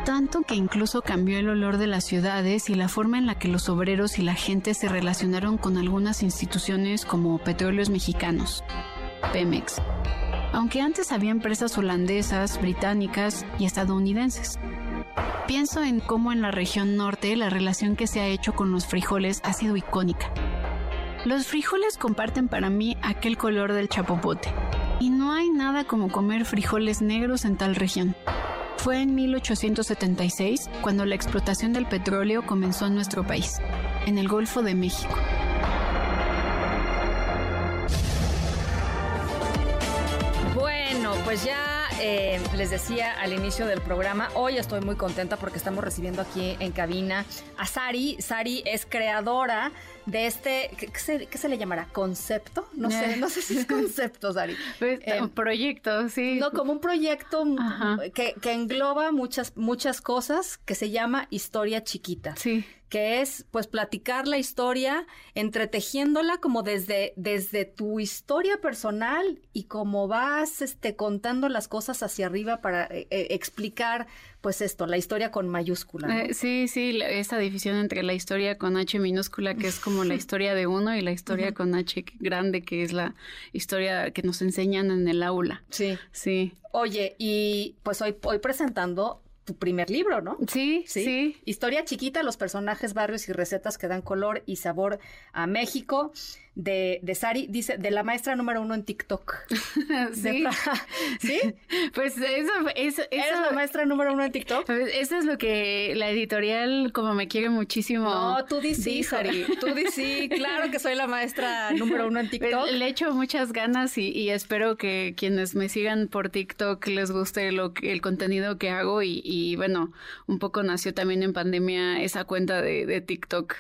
tanto que incluso cambió el olor de las ciudades y la forma en la que los obreros y la gente se relacionaron con algunas instituciones como Petróleos Mexicanos, Pemex, aunque antes había empresas holandesas, británicas y estadounidenses. Pienso en cómo en la región norte la relación que se ha hecho con los frijoles ha sido icónica. Los frijoles comparten para mí aquel color del chapopote, y no hay nada como comer frijoles negros en tal región. Fue en 1876 cuando la explotación del petróleo comenzó en nuestro país, en el Golfo de México. Pues ya eh, les decía al inicio del programa, hoy estoy muy contenta porque estamos recibiendo aquí en cabina a Sari. Sari es creadora de este, ¿qué, se, le llamará? ¿Concepto? No sé, no sé si es concepto, Sari. Pues, Eh, un proyecto, sí. No, como un proyecto que, que engloba muchas, muchas cosas que se llama historia chiquita. Sí. Que es, pues, platicar la historia, entretejiéndola como desde, desde tu historia personal y como vas, este, contando las cosas hacia arriba para eh, eh, explicar, pues, esto, la historia con mayúscula. ¿no? Eh, sí, sí, esta división entre la historia con H minúscula, que es como la historia de uno, y la historia con H grande, que es la historia que nos enseñan en el aula. Sí. Sí. Oye, y pues hoy, hoy presentando tu primer libro, ¿no? Sí, sí. Historia chiquita, los personajes, barrios y recetas que dan color y sabor a México. De, de Sari, dice, de la maestra número uno en TikTok. Sí. ¿Sí? Pues eso, eso, ¿Eres la maestra número uno en TikTok? Pues Eso es lo que la editorial, como me quiere muchísimo. No, tú di sí. Sari. Tú di sí. Claro que soy la maestra número uno en TikTok. Le echo muchas ganas y, y espero que quienes me sigan por TikTok les guste lo que- el contenido que hago y, y, bueno, un poco nació también en pandemia esa cuenta de, de TikTok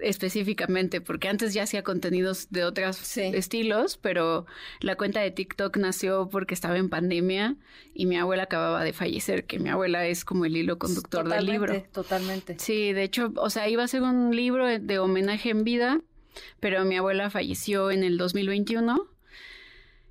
específicamente, porque antes ya hacía contenidos de otros estilos, pero la cuenta de TikTok nació porque estaba en pandemia y mi abuela acababa de fallecer, que mi abuela es como el hilo conductor del libro. Totalmente, Totalmente. Sí, de hecho, o sea, iba a ser un libro de homenaje en vida, pero mi abuela falleció en el 2021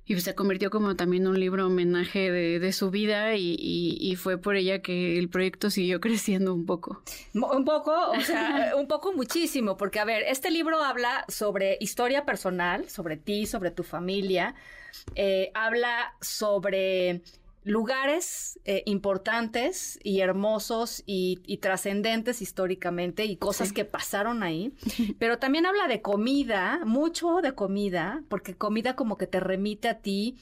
y se convirtió como también un libro homenaje de, de su vida y, y- fue por ella que el proyecto siguió creciendo un poco. Un poco, o sea, un poco muchísimo, porque a ver, este libro habla sobre historia personal, sobre ti, sobre tu familia, eh, habla sobre lugares eh, importantes y hermosos y, y trascendentes históricamente y cosas que pasaron ahí, pero también habla de comida, mucho de comida, porque comida como que te remite a ti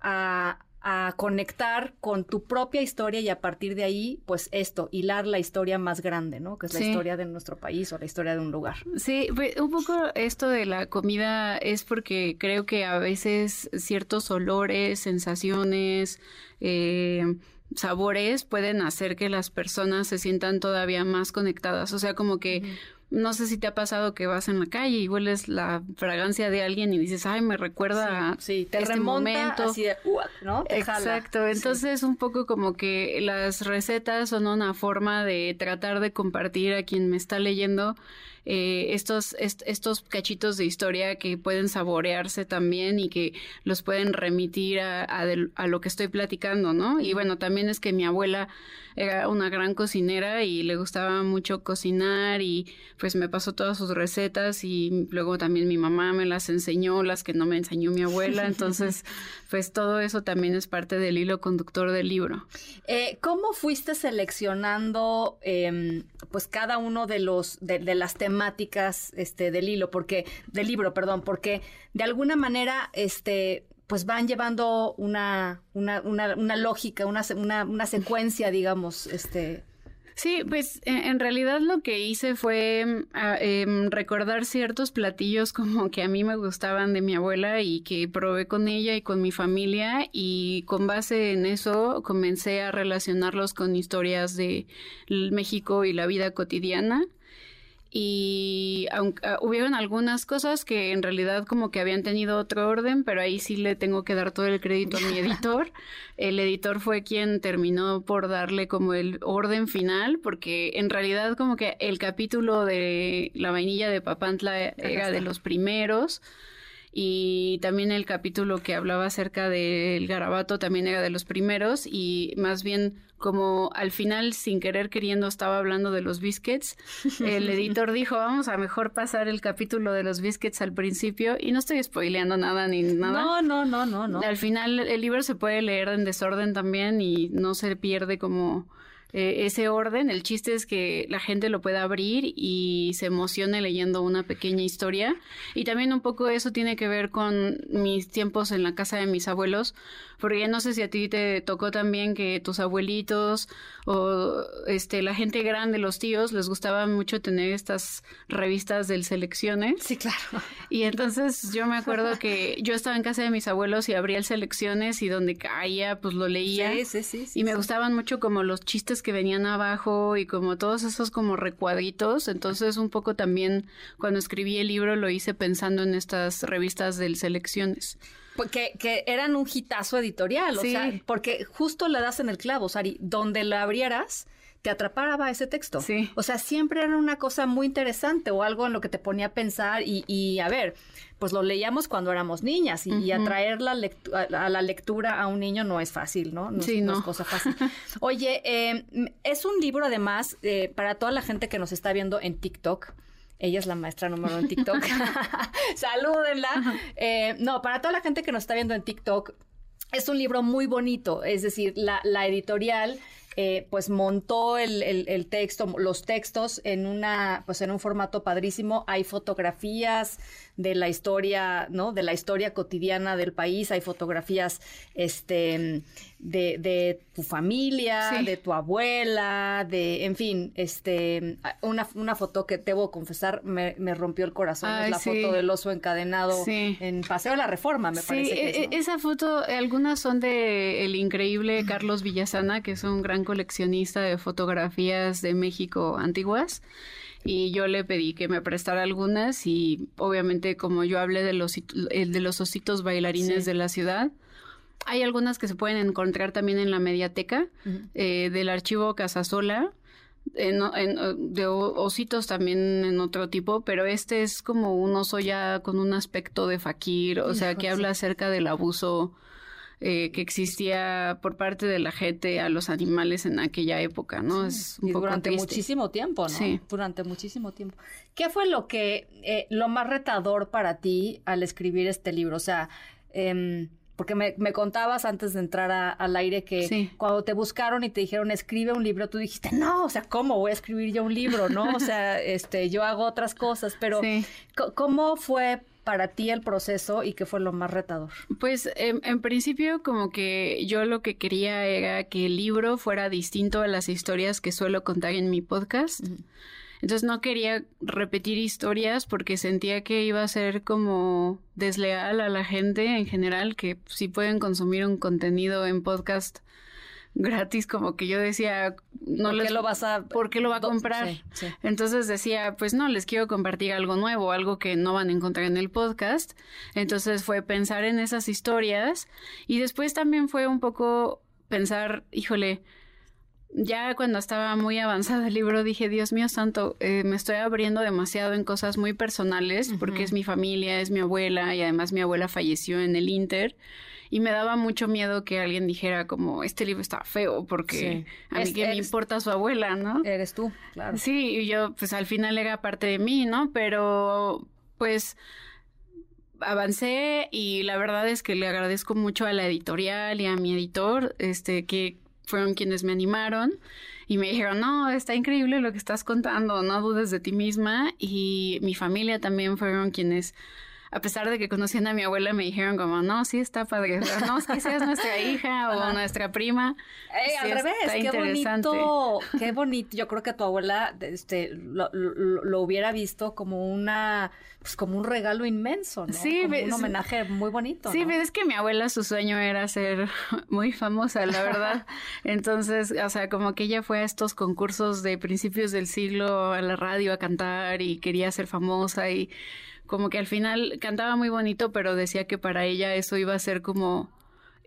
a, a conectar con tu propia historia y a partir de ahí, pues esto, hilar la historia más grande, ¿no? Que es la Sí. historia de nuestro país o la historia de un lugar. Sí, un poco esto de la comida es porque creo que a veces ciertos olores, sensaciones, eh, sabores pueden hacer que las personas se sientan todavía más conectadas. O sea, como que no sé si te ha pasado que vas en la calle y hueles la fragancia de alguien y dices, ay, me recuerda a Sí, te este momento. así de, ¿no? Te jala. Exacto, entonces un poco como que las recetas son una forma de tratar de compartir a quien me está leyendo eh, estos, est- estos cachitos de historia que pueden saborearse también y que los pueden remitir a, a a lo que estoy platicando, ¿no? Y bueno, también es que mi abuela era una gran cocinera y le gustaba mucho cocinar y pues me pasó todas sus recetas y luego también mi mamá me las enseñó, las que no me enseñó mi abuela, entonces pues todo eso también es parte del hilo conductor del libro. Eh, ¿Cómo fuiste seleccionando em, pues cada uno de los de, de las temáticas este del hilo? Porque del libro, perdón, porque de alguna manera este pues van llevando una, una, una, una lógica, una, una, una secuencia, digamos, este, Sí, pues en realidad lo que hice fue mm, em, recordar ciertos platillos como que a mí me gustaban de mi abuela y que probé con ella y con mi familia y con base en eso comencé a relacionarlos con historias de México y la vida cotidiana y aunque ah, hubieron algunas cosas que en realidad como que habían tenido otro orden, pero ahí sí le tengo que dar todo el crédito a mi editor. el editor fue quien terminó por darle como el orden final, porque en realidad como que el capítulo de la vainilla de Papantla era de los primeros y también el capítulo que hablaba acerca del garabato también era de los primeros y más bien como al final sin querer queriendo estaba hablando de los biscuits, el editor dijo vamos a mejor pasar el capítulo de los biscuits al principio y no estoy spoileando nada ni nada. No, no, no, no, no. Al final el libro se puede leer en desorden también y no se pierde como eh, ese orden. El chiste es que la gente lo pueda abrir y se emocione leyendo una pequeña historia. Y también un poco eso tiene que ver con mis tiempos en la casa de mis abuelos, porque no sé si a ti te tocó también que tus abuelitos o este la gente grande, los tíos, les gustaba mucho tener estas revistas del selecciones. Sí, claro. Y entonces yo me acuerdo que yo estaba en casa de mis abuelos y abría el selecciones y donde caía, pues lo leía. Sí, sí, sí. y me gustaban mucho como los chistes que venían abajo y como todos esos como recuadritos. Entonces un poco también cuando escribí el libro lo hice pensando en estas revistas del selecciones. Porque que eran un hitazo editorial, o sea, porque justo le das en el clavo, Sari, donde lo abrieras, te atrapaba ese texto. Sí. O sea, siempre era una cosa muy interesante o algo en lo que te ponía a pensar y, y a ver, pues lo leíamos cuando éramos niñas y, atraer la a, la lectura a un niño no es fácil, ¿no? No, sí, no. es cosa fácil. Oye, eh, es un libro además eh, para toda la gente que nos está viendo en TikTok. Ella es la maestra número en TikTok. Salúdenla. Eh, no, para toda la gente que nos está viendo en TikTok, es un libro muy bonito. Es decir, la, la editorial eh, pues montó el, el, texto, los textos en una, pues en un formato padrísimo. Hay fotografías de la historia, ¿no? De la historia cotidiana del país. Hay fotografías, este, de, de tu familia, de tu abuela, de, en fin, este, una, una foto que debo confesar me, me rompió el corazón. es la foto del oso encadenado en Paseo de la Reforma, me parece. Que e, esa foto, algunas son de el increíble Carlos Villasana, que es un gran coleccionista de fotografías de México antiguas y yo le pedí que me prestara algunas y obviamente como yo hablé de los, de los ositos bailarines de la ciudad, hay algunas que se pueden encontrar también en la mediateca eh, del archivo Casasola. En, de ositos también en otro tipo, pero este es como un oso ya con un aspecto de fakir, o sea, que habla acerca del abuso eh, que existía por parte de la gente a los animales en aquella época, ¿no? Es un durante muchísimo tiempo, ¿no? Sí. Durante muchísimo tiempo. ¿Qué fue lo que, eh, lo más retador para ti al escribir este libro? O sea, eh, porque me, me, contabas antes de entrar al aire que cuando te buscaron y te dijeron escribe un libro, tú dijiste, no, o sea, ¿cómo voy a escribir yo un libro? No, o sea, este, yo hago otras cosas, pero ¿cómo fue para ti el proceso y qué fue lo más retador? Pues en, principio como que yo lo que quería era que el libro fuera distinto a las historias que suelo contar en mi podcast. Entonces no quería repetir historias porque sentía que iba a ser como desleal a la gente en general, que si pueden consumir un contenido en podcast gratis, como que yo decía, no ¿Por les, qué lo vas a ¿por qué lo va a comprar? Entonces decía, pues no, les quiero compartir algo nuevo, algo que no van a encontrar en el podcast. Entonces fue pensar en esas historias y después también fue un poco pensar, híjole, ya cuando estaba muy avanzado el libro dije, Dios mío santo, eh, me estoy abriendo demasiado en cosas muy personales porque es mi familia, es mi abuela y además mi abuela falleció en el Inter y me daba mucho miedo que alguien dijera como, este libro está feo porque a mí que me importa su abuela, ¿no? Eres tú, claro. Sí, y yo pues al final era parte de mí, ¿no? Pero pues avancé y la verdad es que le agradezco mucho a la editorial y a mi editor, este, que fueron quienes me animaron y me dijeron, no, está increíble lo que estás contando, no dudes de ti misma. Y mi familia también fueron quienes a pesar de que conocían a mi abuela, me dijeron como, no, sí está padre, no, es que seas nuestra hija o nuestra prima. Eh, al revés, qué bonito, qué bonito. Yo creo que tu abuela este, lo, lo, hubiera visto como una, pues como un regalo inmenso, ¿no? Sí, como un homenaje muy bonito. Sí, ves que mi abuela su sueño era ser muy famosa, la verdad. Entonces, o sea, como que ella fue a estos concursos de principios del siglo a la radio a cantar y quería ser famosa y como que al final cantaba muy bonito, pero decía que para ella eso iba a ser como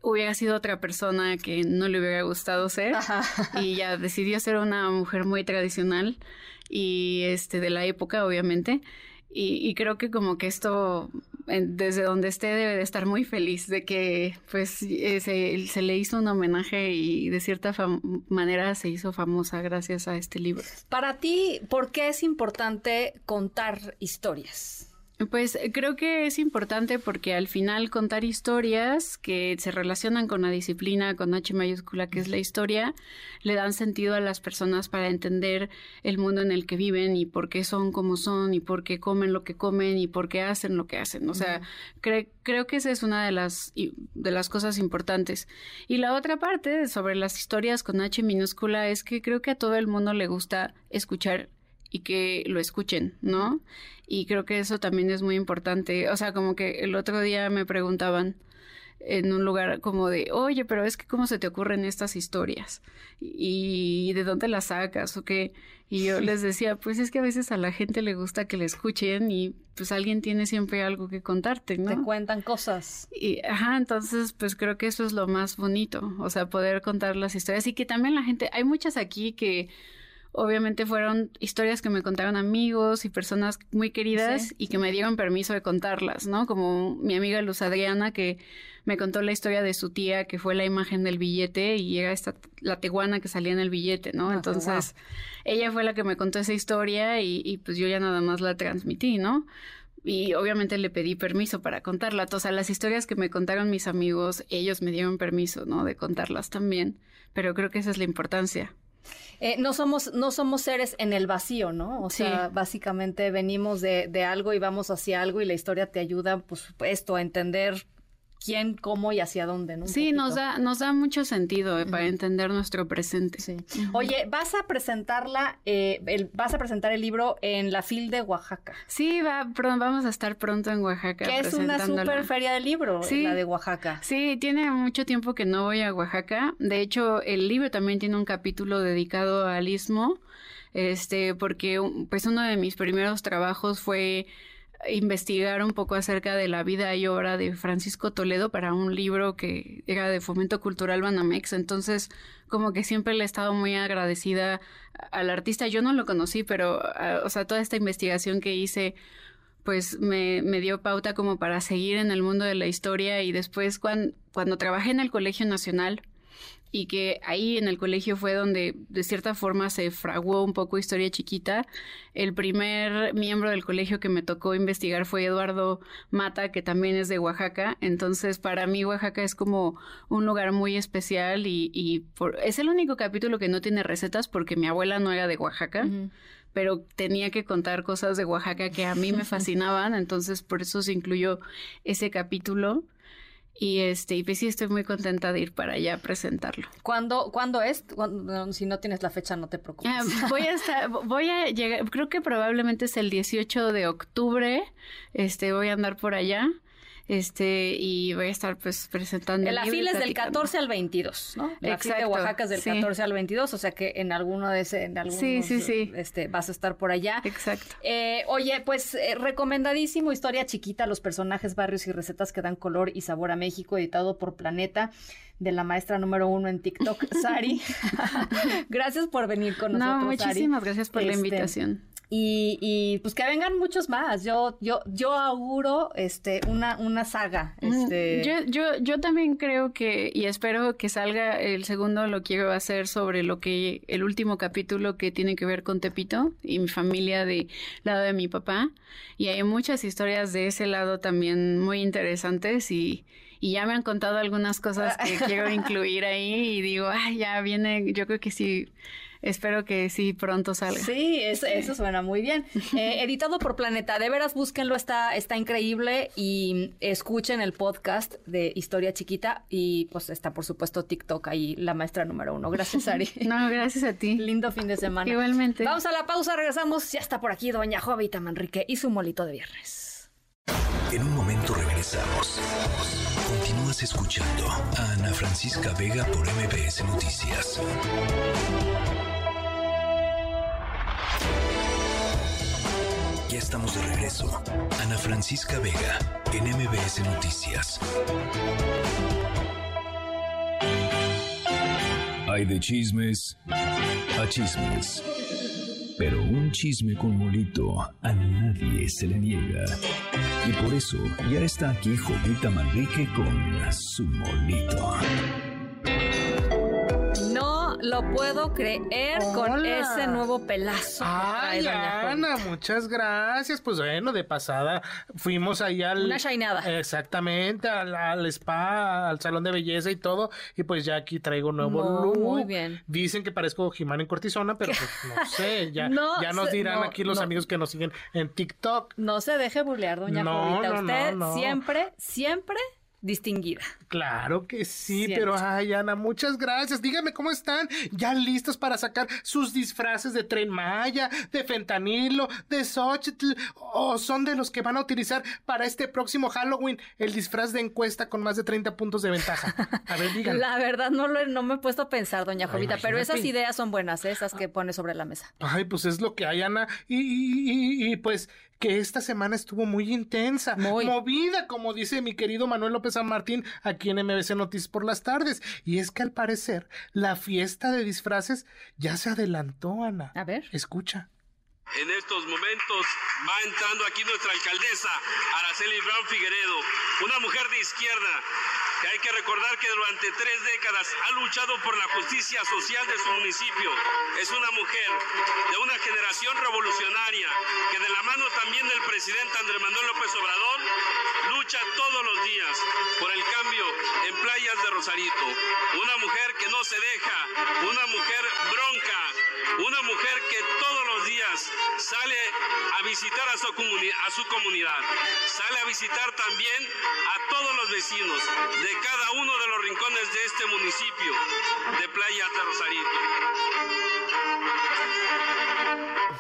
hubiera sido otra persona que no le hubiera gustado ser y ya decidió ser una mujer muy tradicional y este de la época obviamente y, creo que como que esto desde donde esté debe de estar muy feliz de que pues eh, se, se, le hizo un homenaje y de cierta manera se hizo famosa gracias a este libro. Para ti, ¿por qué es importante contar historias? Pues eh, creo que es importante porque al final contar historias que se relacionan con la disciplina, con H mayúscula, que es la historia, le dan sentido a las personas para entender el mundo en el que viven y por qué son como son y por qué comen lo que comen y por qué hacen lo que hacen. O sea, creo que esa es una de las, de las cosas importantes. Y la otra parte sobre las historias con H minúscula es que creo que a todo el mundo le gusta escuchar y que lo escuchen, ¿no? Y creo que eso también es muy importante. O sea, como que el otro día me preguntaban en un lugar como de, oye, pero es que cómo se te ocurren estas historias y de dónde las sacas o qué. Y yo les decía, pues es que a veces a la gente le gusta que le escuchen y pues alguien tiene siempre algo que contarte, ¿no? Te cuentan cosas. Y, ajá, entonces pues creo que eso es lo más bonito, o sea, poder contar las historias y que también la gente, hay muchas aquí que obviamente fueron historias que me contaron amigos y personas muy queridas y que me dieron permiso de contarlas, ¿no? Como mi amiga Luz Adriana que me contó la historia de su tía que fue la imagen del billete y era esta la teguana que salía en el billete, ¿no? Ah, Entonces ella fue la que me contó esa historia y, y pues yo ya nada más la transmití, ¿no? y obviamente le pedí permiso para contarla. O sea, las historias que me contaron mis amigos, ellos me dieron permiso, ¿no? De contarlas también. Pero creo que esa es la importancia. Eh, no somos no somos seres en el vacío, ¿no? O sea, básicamente venimos de, de, algo y vamos hacia algo y la historia te ayuda, por supuesto, a entender quién, cómo y hacia dónde, ¿no? sí, nos da, nos da mucho sentido eh, para entender nuestro presente. Sí. Oye, vas a presentarla, eh, vas a presentar el libro en la FIL de Oaxaca. Sí, va, vamos a estar pronto en Oaxaca. Que es una super feria de libro, la de Oaxaca. Sí, tiene mucho tiempo que no voy a Oaxaca. De hecho, el libro también tiene un capítulo dedicado al istmo, este, porque pues uno de mis primeros trabajos fue investigar un poco acerca de la vida y obra de Francisco Toledo para un libro que era de Fomento Cultural Banamex. Entonces, como que siempre le he estado muy agradecida al artista. Yo no lo conocí, pero, ah, o sea, toda esta investigación que hice pues me, me, dio pauta como para seguir en el mundo de la historia y después cuando, cuando trabajé en el Colegio Nacional, y que ahí en el colegio fue donde de cierta forma se fraguó un poco historia chiquita. El primer miembro del colegio que me tocó investigar fue Eduardo Mata, que también es de Oaxaca. Entonces, para mí Oaxaca es como un lugar muy especial y, y es el único capítulo que no tiene recetas porque mi abuela no era de Oaxaca. pero tenía que contar cosas de Oaxaca que a mí me fascinaban, entonces por eso se incluyó ese capítulo. Y este, y pues sí estoy muy contenta de ir para allá a presentarlo. ¿Cuándo, ¿cuándo es? si no tienes la fecha, no te preocupes. Ah, voy a estar, voy a llegar, creo que probablemente es el 18 de octubre. Este, voy a andar por allá este y voy a estar pues presentando. La fila es del 14 al 22, ¿no? La fila de Oaxaca es del 14 al 22, o sea que en alguno de ese, en algunos, sí, sí, sí. Este, vas a estar por allá. Exacto. Eh, oye, pues eh, recomendadísimo, historia chiquita, los personajes, barrios y recetas que dan color y sabor a México, editado por Planeta de la maestra número uno en TikTok, Sari. gracias por venir con nosotros. No, muchísimas gracias por la este, invitación. Y, y, pues que vengan muchos más. Yo, yo, yo auguro este una, una saga. Este... Yo, yo, yo también creo que, y espero que salga el segundo, lo quiero hacer sobre lo que, el último capítulo que tiene que ver con Tepito y mi familia de lado de mi papá. Y hay muchas historias de ese lado también muy interesantes y, y ya me han contado algunas cosas que quiero incluir ahí y digo, ay, ya viene, yo creo que sí Espero que sí pronto salga. Sí, eso, suena muy bien. Eh, editado por Planeta, de veras búsquenlo, está, está increíble y escuchen el podcast de Historia Chiquita y pues está por supuesto TikTok ahí, la maestra número uno. Gracias, Ari. no, gracias a ti. Lindo fin de semana. Igualmente. Vamos a la pausa, regresamos. Ya está por aquí doña Jovita Manrique y su molito de viernes. En un momento regresamos. Continúas escuchando a Ana Francisca Vega por MBS Noticias. Ya estamos de regreso. Ana Francisca Vega en MBS Noticias. Hay de chismes a chismes. Pero un chisme con molito a nadie se le niega. Y por eso ya está aquí Jovita Manrique con su molito lo puedo creer con ese nuevo pelazo. Ay, Ana, muchas gracias. Pues bueno, de pasada fuimos ahí al. Una shainada. Exactamente, al, spa, al salón de belleza y todo. Y pues ya aquí traigo nuevo look. Muy bien. Dicen que parezco Jimán en cortisona, pero pues no sé. Ya, ya nos dirán aquí los amigos que nos siguen en TikTok. No se deje burlear, doña no, Usted siempre, siempre distinguida. Claro que sí, pero ay, Ana, muchas gracias. Dígame cómo están, ya listos para sacar sus disfraces de tren Maya, de fentanilo, de Xochitl, o son de los que van a utilizar para este próximo Halloween el disfraz de encuesta con más de 30 puntos de ventaja. A ver, díganme. La verdad no, lo, no me he puesto a pensar, doña Jovita, pero esas ideas son buenas, ¿eh? esas que pone sobre la mesa. Ay, pues es lo que hay, Ana. Y, y, y, pues que esta semana estuvo muy intensa, muy. movida, como dice mi querido Manuel López San Martín aquí en MBC Noticias por las tardes. Y es que al parecer la fiesta de disfraces ya se adelantó, Ana. A ver. Escucha. En estos momentos va entrando aquí nuestra alcaldesa, Araceli Brown Figueredo, una mujer de izquierda que hay que recordar que durante tres décadas ha luchado por la justicia social de su municipio. Es una mujer de una generación revolucionaria que de la mano también del presidente Andrés Manuel López Obrador lucha todos los días por el cambio en playas de Rosarito. Una mujer que no se deja, una mujer bronca, una mujer que todos los sale a visitar a su, a su comunidad, sale a visitar también a todos los vecinos de cada uno de los rincones de este municipio de Playa Rosarito.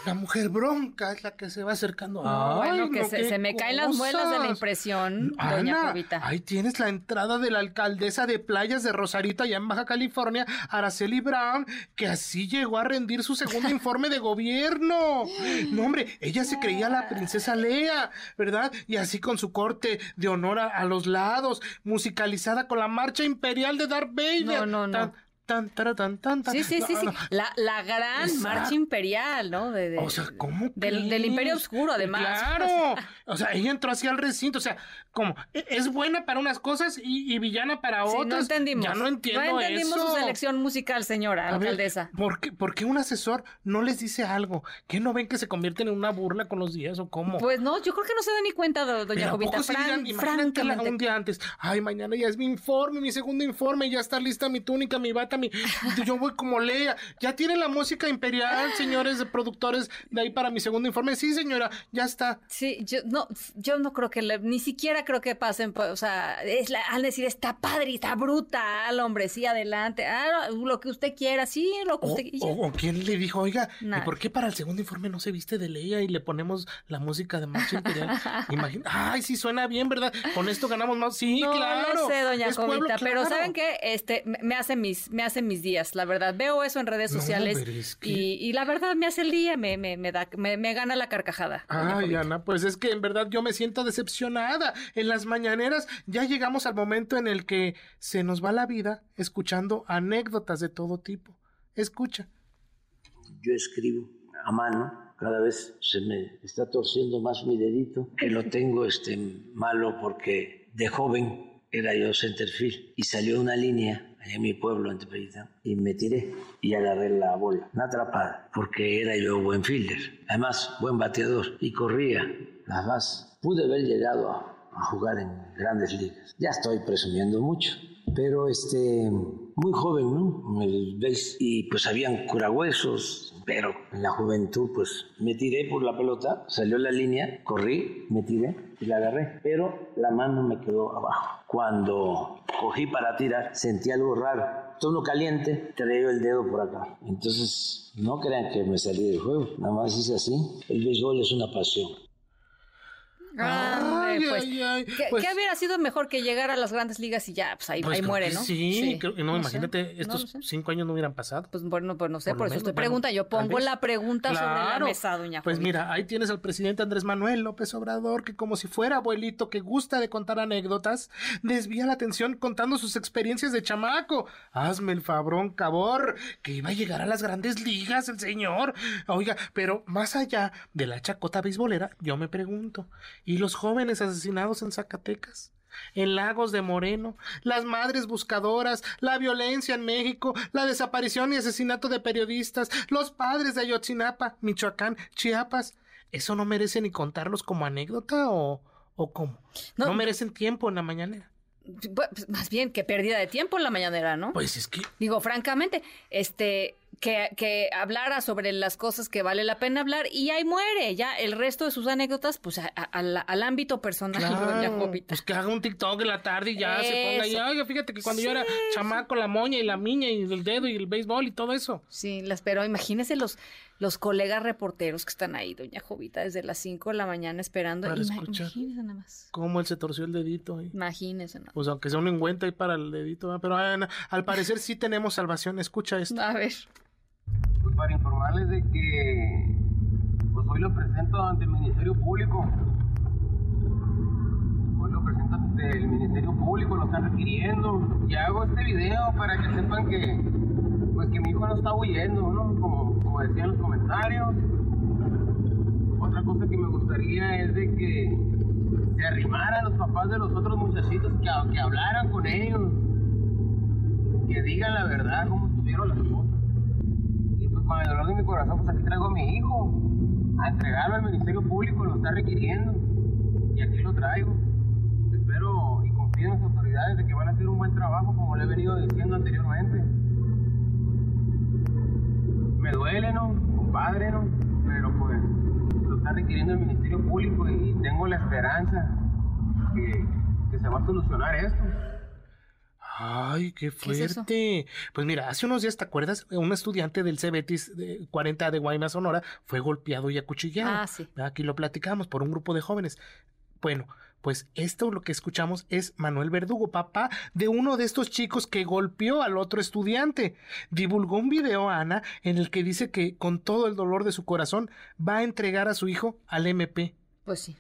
La mujer bronca es la que se va acercando. bueno, que se, me caen las muelas de la impresión, doña Jovita. Ahí tienes la entrada de la alcaldesa de playas de Rosarito, allá en Baja California, Araceli Brown, que así llegó a rendir su segundo informe de gobierno. No, hombre, ella se creía la princesa Lea, ¿verdad? Y así con su corte de honor a, los lados, musicalizada con la marcha imperial de Darth Vader. No, no, no. Tan, tan, tan, tan, sí, sí, sí, sí. La, la gran marcha imperial, ¿no? De, o sea, ¿cómo? Del, del, Imperio Oscuro, además. Claro. O sea, ella entró así al recinto. O sea, como e, es buena para unas cosas y, villana para otras. no entendimos. Ya no entiendo No entendimos su selección musical, señora alcaldesa. ¿por, qué, ¿por, qué, un asesor no les dice algo? ¿Qué no ven que se convierten en una burla con los días o cómo? Pues no, yo creo que no se da ni cuenta, doña Jovita. Fran, imagínate un día antes. Ay, mañana ya es mi informe, mi segundo informe, ya está lista mi túnica, mi bata, mi... Yo voy como Lea. Ya tiene la música imperial, señores de productores, de ahí para mi segundo informe. Sí, señora, ya está. Sí, yo no, yo no creo que ni siquiera creo que pasen, pues, o sea, es la, al decir está padre, está brutal, hombre, sí, adelante, ah, lo que usted quiera, sí, lo que usted quiera. O, quién le dijo, oiga, ¿y por qué para el segundo informe no se viste de Leia y le ponemos la música de Marcha Imperial? Imagina, ay, sí suena bien, ¿verdad? Con esto ganamos más. Sí, claro. No sé, doña Jovita, pero saben que este me hace mis, me hace mis días, la verdad. Veo eso en redes sociales y, la verdad me hace el día, me, me, me da, me, gana la carcajada. Ay, Ana, pues es que en verdad yo me siento decepcionada. En las mañaneras ya llegamos al momento en el que se nos va la vida escuchando anécdotas de todo tipo. Escucha. Yo escribo a mano, cada vez se me está torciendo más mi dedito, que lo tengo este malo porque de joven era yo centerfield y salió una línea en mi pueblo en y me tiré y agarré la bola, una atrapada, porque era yo buen fielder, además buen bateador y corría las bases. Pude haber llegado a a jugar en grandes ligas. Ya estoy presumiendo mucho, pero este, muy joven, ¿no? Y pues habían curahuesos, pero en la juventud pues me tiré por la pelota, salió la línea, corrí, me tiré y la agarré, pero la mano me quedó abajo. Cuando cogí para tirar, sentí algo raro. Todo caliente, traía el dedo por acá. Entonces, no crean que me salí del juego, nada más hice así. El béisbol es una pasión. Ay, pues, ¿qué, pues hubiera sido mejor que llegar a las grandes ligas y ya, pues ahí, pues muere, ¿no? Sí, no, imagínate, estos cinco años no hubieran pasado. Pues bueno, pues no sé, por, eso usted pregunta, yo pongo la pregunta sobre la mesa, doña Pues mira, ahí tienes al presidente Andrés Manuel López Obrador, que como si fuera abuelito que gusta de contar anécdotas, desvía la atención contando sus experiencias de chamaco. Hazme el fabrón, cabor, que iba a llegar a las grandes ligas el señor. Oiga, pero más allá de la chacota beisbolera, yo me pregunto, ¿y los jóvenes asesinados en Zacatecas? en Lagos de Moreno, las madres buscadoras, la violencia en México, la desaparición y asesinato de periodistas, los padres de Ayotzinapa, Michoacán, Chiapas. ¿Eso no merece ni contarlos como anécdota o, o cómo? No, no merecen tiempo en la mañanera. Pues, más bien que pérdida de tiempo en la mañanera, ¿no? Pues es que. Digo, francamente, este, que, que, hablara sobre las cosas que vale la pena hablar y ahí muere. Ya el resto de sus anécdotas, pues al, ámbito personal. Claro, pues que haga un TikTok en la tarde y ya se ponga ahí. Oiga, fíjate que cuando yo era chamaco, la moña y la miña y el dedo y el béisbol y todo eso. Sí, las pero imagínese los, los colegas reporteros que están ahí, doña Jovita, desde las 5 de la mañana esperando. Para escuchar imagínese nada más. Cómo él se torció el dedito ahí. Imagínese nada Pues aunque sea un engüento ahí para el dedito, pero al parecer sí tenemos salvación. Escucha esto. A ver para informarles de que pues hoy lo presento ante el Ministerio Público. Hoy lo presento ante el Ministerio Público, lo están requiriendo. Y hago este video para que sepan que pues que mi hijo no está huyendo, ¿no? Como, como decían los comentarios. Otra cosa que me gustaría es de que se arrimaran los papás de los otros muchachitos, que, que hablaran con ellos, que digan la verdad, cómo tuvieron las cosas con el dolor de mi corazón, pues aquí traigo a mi hijo a entregarlo al Ministerio Público, lo está requiriendo y aquí lo traigo. Espero y confío en las autoridades de que van a hacer un buen trabajo, como le he venido diciendo anteriormente. Me duele, ¿no? Compadre, ¿no? Pero pues lo está requiriendo el Ministerio Público y tengo la esperanza que, que se va a solucionar esto. Ay, qué fuerte. pues mira, hace unos días, ¿te acuerdas? Un estudiante del CBETIS de 40 de Guaymas, Sonora, fue golpeado y acuchillado. Ah, sí. Aquí lo platicamos por un grupo de jóvenes. Bueno, pues esto lo que escuchamos es Manuel Verdugo, papá de uno de estos chicos que golpeó al otro estudiante. Divulgó un video a Ana en el que dice que con todo el dolor de su corazón va a entregar a su hijo al MP. Pues sí.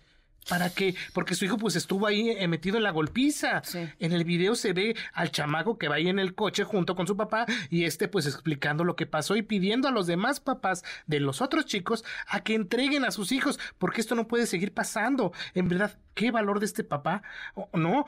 ¿Para qué? Porque su hijo pues estuvo ahí eh, metido en la golpiza. En el video se ve al chamaco que va ahí en el coche junto con su papá y este pues explicando lo que pasó y pidiendo a los demás papás de los otros chicos a que entreguen a sus hijos porque esto no puede seguir pasando. En verdad, ¿qué valor de este papá? ¿No?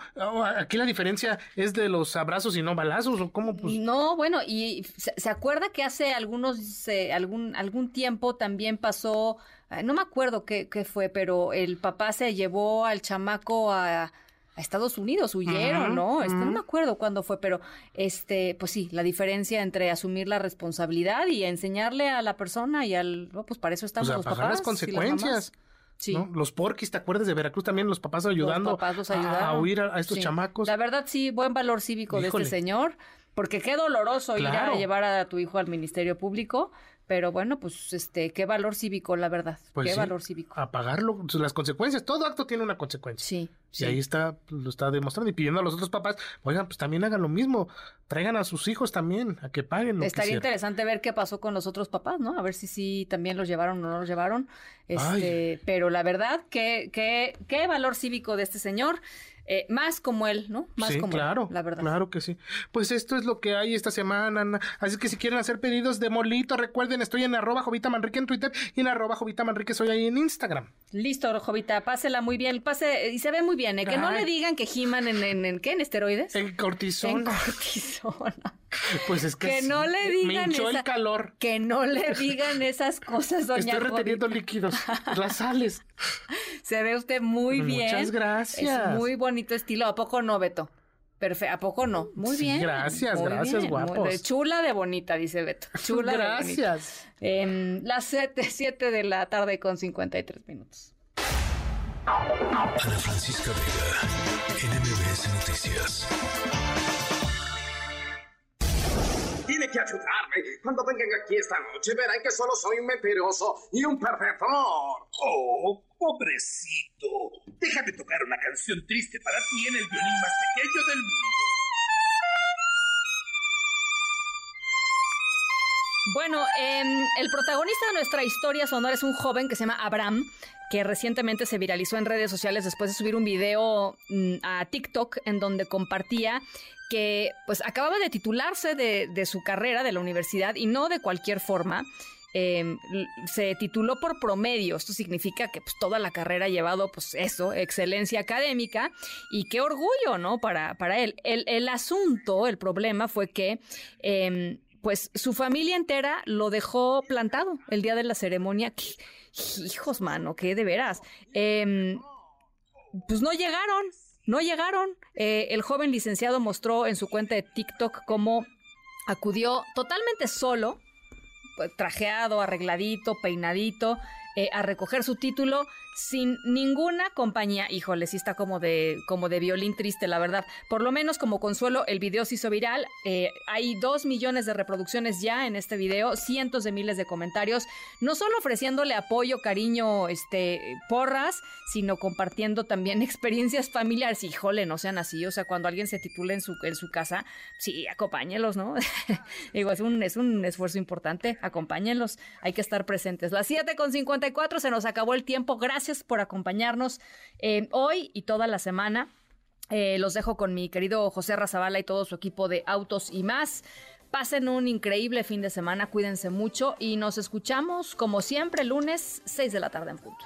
Aquí la diferencia es de los abrazos y no balazos o cómo pues... No, bueno, y se, acuerda que hace algunos, eh, algún, algún tiempo también pasó no me acuerdo qué, qué, fue, pero el papá se llevó al chamaco a, Estados Unidos, huyeron, ¿no? Este, no me acuerdo cuándo fue, pero este, pues sí, la diferencia entre asumir la responsabilidad y enseñarle a la persona y al, pues para eso estamos los papás. las consecuencias. Sí. Los porquis, ¿te acuerdas de Veracruz también? Los papás ayudando a, huir a, estos chamacos. La verdad, sí, buen valor cívico de este señor, porque qué doloroso ir a llevar a tu hijo al Ministerio Público, pero bueno, pues este, qué valor cívico, la verdad. Pues qué valor cívico. A pagarlo, pues, las consecuencias. Todo acto tiene una consecuencia. Sí. Y ahí está, pues, lo está demostrando y pidiendo a los otros papás, oigan, pues también hagan lo mismo. Traigan a sus hijos también, a que paguen lo Estaría interesante ver qué pasó con los otros papás, ¿no? A ver si sí también los llevaron o no los llevaron. Este, pero la verdad, qué, qué, qué valor cívico de este señor. Eh, más como él, ¿no? Más sí, como claro, él, la verdad. Claro que sí. Pues esto es lo que hay esta semana. Así que si quieren hacer pedidos de molito, recuerden, estoy en arroba Jovita Manrique en Twitter y en arroba Jovita Manrique soy ahí en Instagram. Listo, Jovita, pásela muy bien. Pase, y se ve muy bien, ¿eh? Que no le digan que giman en, en, en, ¿qué? ¿En esteroides? En cortisona. En cortisona. Pues es que, que no le digan me hinchó el calor. Que no le digan esas cosas, doña Estoy reteniendo líquidos, las sales. Se ve usted muy bien. Muchas gracias. Es muy bonito estilo. ¿A poco no, Beto? Perfecto, ¿a poco no? Muy Sí, bien. gracias, muy gracias, bien, muy guapos. de chula de bonita, dice Beto. Chula de Gracias. bonita. Em, las 7 de la tarde con 53 minutos. Ana Francisca Vega, NMBS Noticias. Tiene que ayudarme. Cuando vengan aquí esta noche verán que solo soy un mentiroso y un perdedor. Oh, pobrecito. Déjame tocar una canción triste para ti en el violín más pequeño del mundo. Bueno, em, el protagonista de nuestra historia sonora es un joven que se llama Abraham, que recientemente se viralizó en redes sociales después de subir un video mm, a TikTok en donde compartía que pues acababa de titularse de, de su carrera de la universidad y no de cualquier forma. L- se tituló por promedio. Esto significa que pues, toda la carrera ha llevado, pues eso, excelencia académica. Y qué orgullo, ¿no? Para, para él. El, el asunto, el problema fue que. eh, pues su familia entera lo dejó plantado el día de la ceremonia. ¿Qué- Hijos, mano, que de veras. Em, pues no llegaron, no llegaron. Eh, el joven licenciado mostró en su cuenta de TikTok cómo acudió totalmente solo, pues, trajeado, arregladito, peinadito, eh, a recoger su título sin ninguna compañía. Híjole, sí está como de, como de violín triste, la verdad. Por lo menos como consuelo, el video se hizo viral. Eh, hay dos millones de reproducciones ya en este video, cientos de miles de comentarios, no solo ofreciéndole apoyo, cariño, este, porras, sino compartiendo también experiencias familiares. Híjole, no sean así. O sea, cuando alguien se titula en su, en su casa, sí, acompáñenlos, ¿no? Digo, es un, es un esfuerzo importante. Acompáñenlos. Hay que estar presentes. Las 7 con 54 se nos acabó el tiempo. Gracias por acompañarnos eh, hoy y toda la semana. Eh, los dejo con mi querido José Razabala y todo su equipo de autos y más. Pasen un increíble fin de semana, cuídense mucho y nos escuchamos como siempre lunes 6 de la tarde en punto.